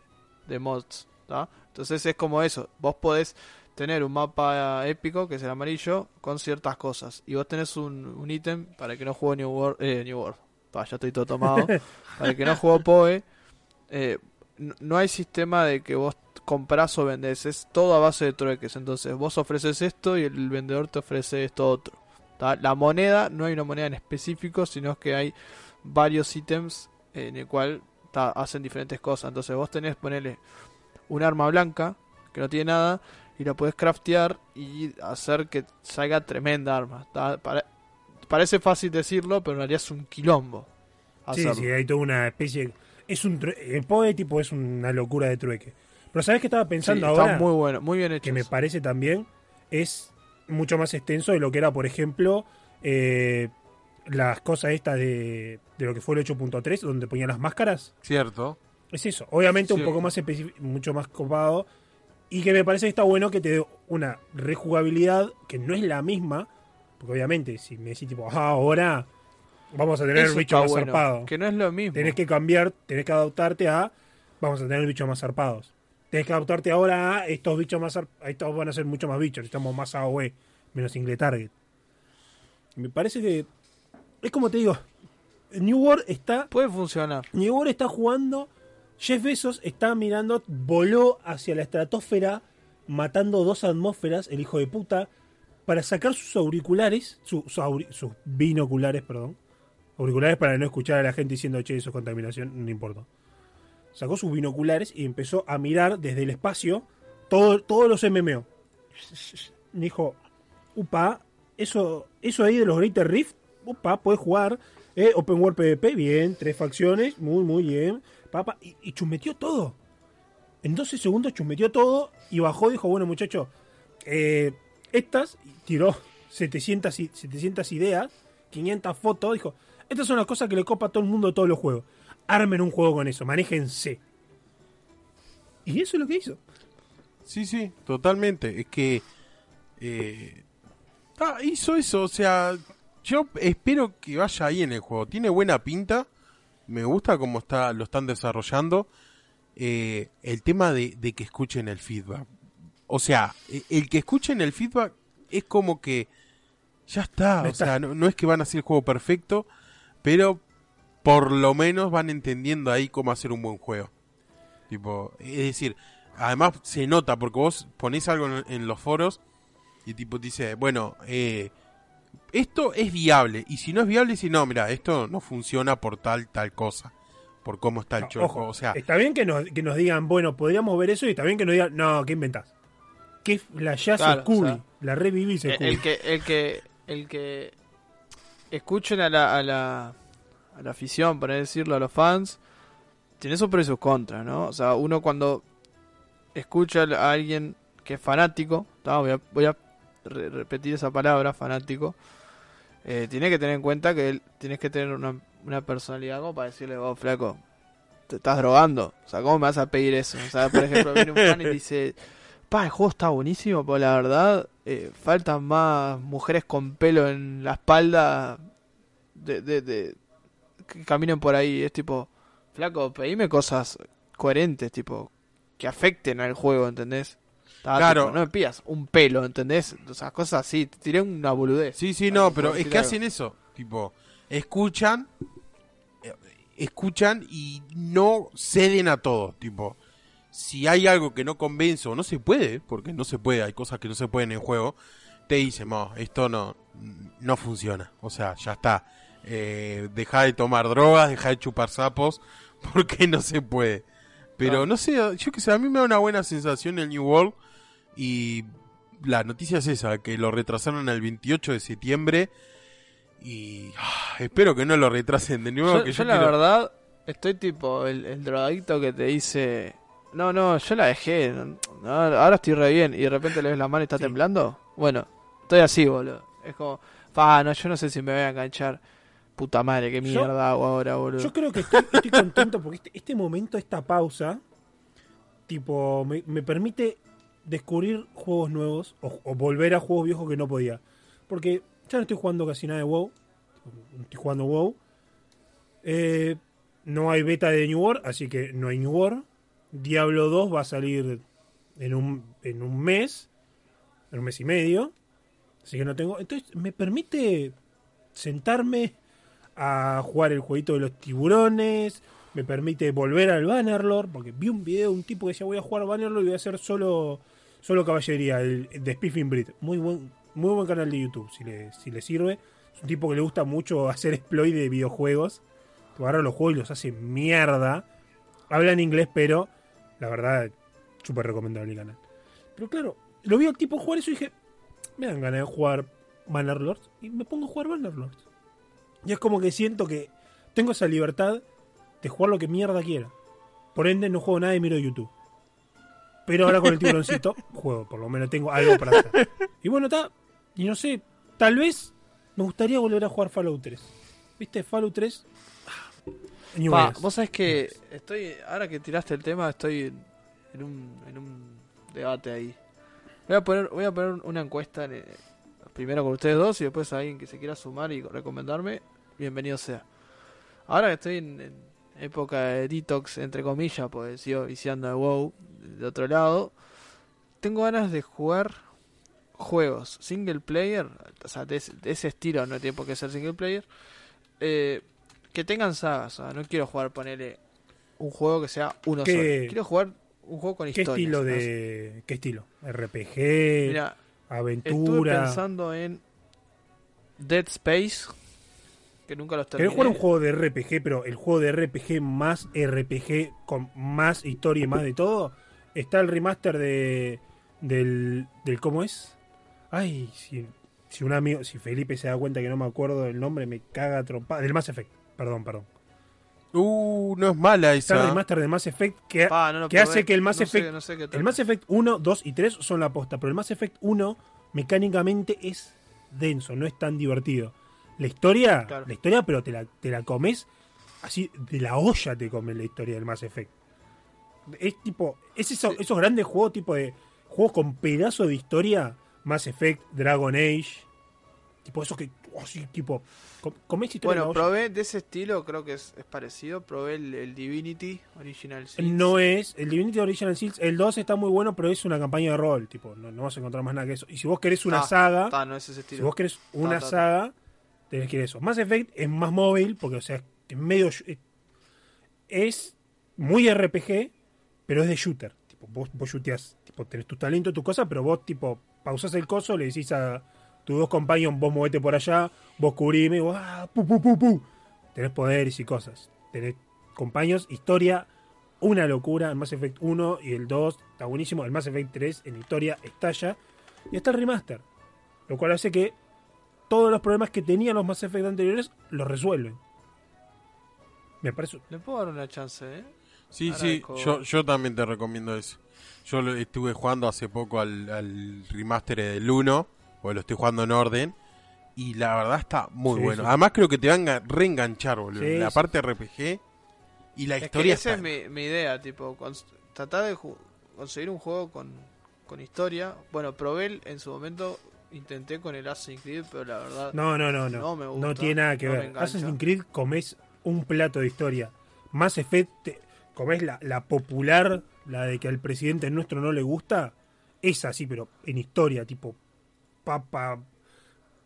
de mods. ¿tá? Entonces, es como eso. Vos podés tener un mapa épico, que es el amarillo, con ciertas cosas. Y vos tenés un, un ítem para el que no jugó New World. Eh, New World. Pa, ya estoy todo tomado. para el que no jugó PoE. eh, n- no hay sistema de que vos comprás o vendés, es todo a base de trueques. Entonces vos ofreces esto y el vendedor te ofrece esto otro. ¿tá? La moneda, no hay una moneda en específico, sino que hay varios ítems en el cual ¿tá? hacen diferentes cosas. Entonces vos tenés, ponerle un arma blanca que no tiene nada y la podés craftear y hacer que salga tremenda arma. parece fácil decirlo, pero en realidad es un quilombo. Sí, hacerlo. sí, hay toda una especie. Es un true- el POE tipo es una locura de trueque. Pero ¿sabes qué estaba Sí, pensando está ahora? muy bueno, muy bien hecho. que me parece también es mucho más extenso de lo que era, por ejemplo, eh, las cosas estas de, de lo que fue el 8.3, donde ponían las máscaras. Cierto. Es eso. Obviamente un Sí. poco más específico, mucho más copado. Y que me parece que está bueno que te dé una rejugabilidad que no es la misma. Porque obviamente, si me decís tipo, ah, ahora vamos a tener Eso el bicho más bueno, zarpado. Que no es lo mismo. Tenés que cambiar, tenés que adaptarte a. Vamos a tener bichos más zarpados. Tenés que adaptarte ahora a estos bichos más zarpados. Estos van a ser mucho más bichos. Necesitamos más AOE, menos single target. Me parece que. Es como te digo. New World está. Puede funcionar. New World está jugando. Jeff Bezos está mirando. Voló hacia la estratosfera. Matando dos atmósferas. El hijo de puta. Para sacar sus auriculares. su- su auri- sus binoculares, perdón. Auriculares para no escuchar a la gente diciendo, che, eso es contaminación, no importa. Sacó sus binoculares y empezó a mirar desde el espacio todo, todos los MMO. Dijo, upa, eso, eso ahí de los Greater Rift, upa, puedes jugar. Eh, Open World PvP, bien, tres facciones, muy, muy bien. Papa, y, y chumetió todo. En 12 segundos chumetió todo y bajó dijo, bueno muchacho, eh, estas, y tiró 700, i- 700 ideas, 500 fotos, dijo, estas son las cosas que le copa a todo el mundo de todos los juegos. Armen un juego con eso, manéjense. Y eso es lo que hizo. Sí, sí, totalmente. Es que eh, ah, hizo eso, o sea, yo espero que vaya ahí en el juego. Tiene buena pinta, me gusta cómo está, lo están desarrollando. Eh, el tema de, de que escuchen el feedback. O sea, e- el que escuchen el feedback es como que ya está. O Está. sea, no, no es que van a hacer el juego perfecto, pero por lo menos van entendiendo ahí cómo hacer un buen juego. Tipo, es decir, además se nota porque vos ponés algo en, en los foros y tipo dice, bueno, eh, esto es viable. Y si no es viable, si no, mira, esto no funciona por tal, tal cosa. Por cómo está el Ojo, juego. O sea, está bien que nos, que nos digan, bueno, podríamos ver eso y está bien que nos digan, no, ¿qué inventás? ¿Qué flashazo Claro, Scooby? o sea, la revivís El, el que, el que, el que escuchen a la, a la, a la afición, para decirlo, a los fans, tiene sus pros y sus contras, ¿no? O sea, uno cuando escucha a alguien que es fanático, voy a, voy a re- repetir esa palabra, fanático, eh, tiene que tener en cuenta que él, tienes que tener una, una personalidad como para decirle, vos, flaco, te estás drogando. O sea, ¿cómo me vas a pedir eso? O sea, por ejemplo, viene un fan y dice, pa, el juego está buenísimo, pero la verdad, eh, faltan más mujeres con pelo en la espalda de, de, de- que caminen por ahí. Es tipo, flaco, pedime cosas coherentes, tipo, que afecten al juego, ¿entendés? Claro. tipo, no me pidas un pelo, ¿entendés? O sea, cosas así. Te tiré una boludez. Sí, sí, no, pero es que algo. hacen eso. Tipo, escuchan, eh, escuchan y no ceden a todo. Tipo, si hay algo que no convence o no se puede, porque no se puede, hay cosas que no se pueden en juego, te dicen, "Mo, esto no, no funciona. O sea, ya está. Eh, deja de tomar drogas, deja de chupar sapos, porque no se puede. Pero Ah. no sé, yo que sé, a mí me da una buena sensación el New World y la noticia es esa, que lo retrasaron al 28 de septiembre y ah, espero que no lo retrasen de nuevo. Yo, que yo yo la quiero- verdad, estoy tipo el, el drogadicto que te dice, no, no, yo la dejé, no, ahora estoy re bien, y de repente le ves la mano y está Sí. temblando. Bueno, estoy así, boludo. Es como, pa, no, yo no sé si me voy a enganchar. Puta madre, qué Yo- mierda hago ahora, boludo. Yo creo que estoy, estoy contento porque este, este momento, esta pausa, tipo, me, me permite descubrir juegos nuevos o, volver a juegos viejos que no podía. Porque ya no estoy jugando casi nada de WoW. No estoy jugando WoW. Eh, no hay beta de New World, así que no hay New World. Diablo 2 va a salir en un, en un mes, en un mes y medio. Así que no tengo. Entonces me permite sentarme a jugar el jueguito de los tiburones. Me permite volver al Bannerlord. Porque vi un video de un tipo que decía voy a jugar Bannerlord y voy a hacer solo, solo caballería, el, de Spiffing Breed. Muy buen, muy buen canal de YouTube, si le, si le sirve. Es un tipo que le gusta mucho hacer exploit de videojuegos. Agarra los juegos y los hace mierda. Habla en inglés, pero la verdad, súper recomendable el canal. Pero claro, lo vi al tipo jugar eso y dije, me dan ganas de jugar Bannerlords y me pongo a jugar Bannerlords. Y es como que siento que tengo esa libertad de jugar lo que mierda quiera. Por ende, no juego nada y miro YouTube. Pero ahora con el tiburoncito, juego, por lo menos tengo algo para hacer. Y bueno, está. Y no sé, tal vez me gustaría volver a jugar Fallout 3. ¿Viste? Fallout 3. ah, New Pa, Vegas. vos sabés que estoy, ahora que tiraste el tema, estoy en un, en un debate ahí. Voy a poner, voy a poner una encuesta en, eh, primero con ustedes dos y después a alguien que se quiera sumar y recomendarme, bienvenido sea. Ahora que estoy en, en época de detox, entre comillas, pues sigo viciando de WoW de otro lado, tengo ganas de jugar juegos single player, o sea, de, ese- de ese estilo, no tiene por qué ser single player, eh, que tengan sagas. O sea, no quiero jugar, ponerle un juego que sea uno ¿Qué- solo. Quiero jugar un juego con ¿Qué historias. estilo ¿no? de. ¿Qué estilo? RPG, Mira, estuve aventura. pensando en Dead Space, que nunca los Querés terminé. jugar un juego de RPG, pero el juego de RPG más RPG, con más historia y más de todo. Está el remaster de. del. del ¿Cómo es? Ay, si, si un amigo. Si Felipe se da cuenta que no me acuerdo del nombre, me caga a trompa. Del Mass Effect, perdón, perdón. Uh, no es mala Está el esa. remaster de Mass Effect que, Pa, no lo que hace que el Mass No sé- Effect. no sé qué el. Mass Effect 1, 2 y 3 son la posta, pero el Mass Effect 1 mecánicamente es denso, no es tan divertido. La historia, Claro. la historia, pero te la, te la comes así, de la olla te comes la historia del Mass Effect. Es tipo, es eso- Sí. esos grandes juegos tipo de juegos con pedazo de historia, Mass Effect, Dragon Age, tipo eso que, oh, así, tipo, com- comes historia Bueno, de la olla. probé de ese estilo, creo que es, es parecido. Probé el, el Divinity Original Sin. No es, el Divinity Original Seals, el 2 está muy bueno, pero es una campaña de rol, tipo, no, no vas a encontrar más nada que eso. Y si vos querés una Ah, saga, Ta, no es ese si estilo. vos querés una ta. saga, tenés que ir a eso. Mass Effect es más móvil, porque, o sea, es medio. Es muy RPG, pero es de shooter. Tipo, vos, vos shooteás, tipo, tenés tu talento, tu cosa, pero vos, tipo, pausás el coso, le decís a tus dos compañeros, vos movete por allá, vos cubrime, vos, ah, pu, pu. Tenés poderes y cosas. Tenés compañeros, historia, una locura. El Mass Effect 1 y el 2 está buenísimo. El Mass Effect 3 en historia estalla. Y está el remaster. Lo cual hace que todos los problemas que tenían los Mass Effect anteriores los resuelven. Me parece. Le puedo dar una chance, ¿eh? Sí, Ahora sí, yo, yo también te recomiendo eso. Yo lo estuve jugando hace poco al, al remaster del 1, o lo estoy jugando en orden, y la verdad está muy Sí, bueno. sí. Además creo que te van a reenganchar, boludo. Sí, la sí. parte RPG y la Es que historia esa está... es mi, mi idea, tipo, tratar de conseguir un juego con, con historia. Bueno, probé en su momento, intenté con el Assassin's Creed, pero la verdad... No, no, no, no. No me gusta, No tiene nada que no ver. Assassin's Creed comes un plato de historia. Mass Effect te- comes la, la popular, la de que al presidente nuestro no le gusta. Esa sí, pero en historia, tipo papa,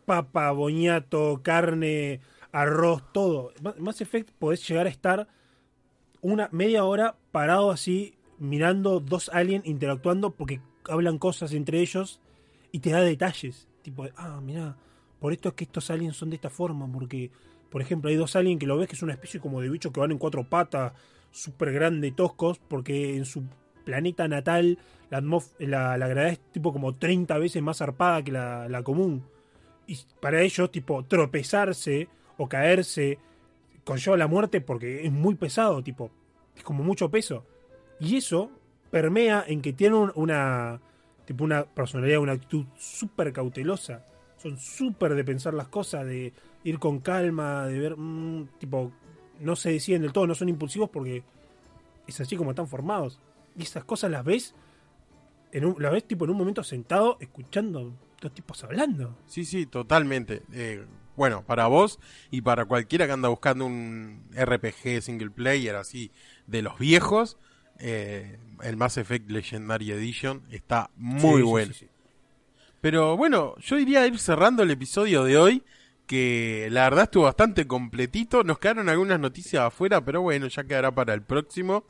papa, boñato, carne, arroz, todo. Ma- Mass Effect podés llegar a estar una media hora parado así mirando dos aliens interactuando porque hablan cosas entre ellos y te da detalles. Tipo, ah, mirá, por esto es que estos aliens son de esta forma, porque, por ejemplo, hay dos aliens que lo ves que es una especie como de bicho que van en cuatro patas, súper grande toscos, porque en su planeta natal la, la, la gravedad es tipo como 30 veces más zarpada que la, común. Y para ellos, tipo, tropezarse o caerse conlleva la muerte porque es muy pesado, tipo, es como mucho peso. Y eso permea en que tienen un- una tipo una personalidad, una actitud súper cautelosa. Son súper de pensar las cosas, de ir con calma, de ver, mm, tipo, no se deciden del todo, no son impulsivos porque es así como están formados. Y esas cosas las ves, en un, las ves tipo en un momento sentado, escuchando dos tipos hablando. Sí, sí, totalmente. Eh, bueno, para vos y para cualquiera que anda buscando un RPG single player así de los viejos, eh, el Mass Effect Legendary Edition está muy Sí, bueno. sí, sí. Pero bueno, yo iría a ir cerrando el episodio de hoy, que la verdad estuvo bastante completito. Nos quedaron algunas noticias afuera, pero bueno, ya quedará para el próximo.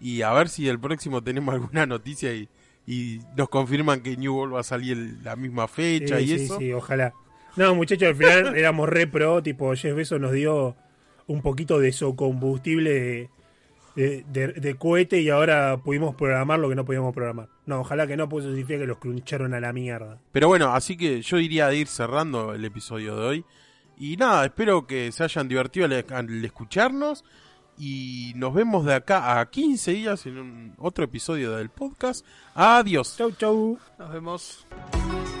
Y a ver si el próximo tenemos alguna noticia y, y nos confirman que New World va a salir el- la misma fecha Sí, y sí, eso. sí, ojalá. No, muchachos, al final éramos re pro, tipo, Jeff Bezos nos dio un poquito de eso combustible de, de, de- de cohete y ahora pudimos programar lo que no podíamos programar. No, ojalá que no, pues eso significa que los cruncharon a la mierda. Pero bueno, así que yo iría a ir cerrando el episodio de hoy. Y nada, espero que se hayan divertido al, al escucharnos. Y nos vemos de acá a 15 días en un otro episodio del podcast. Adiós. Chau, chau. Nos vemos.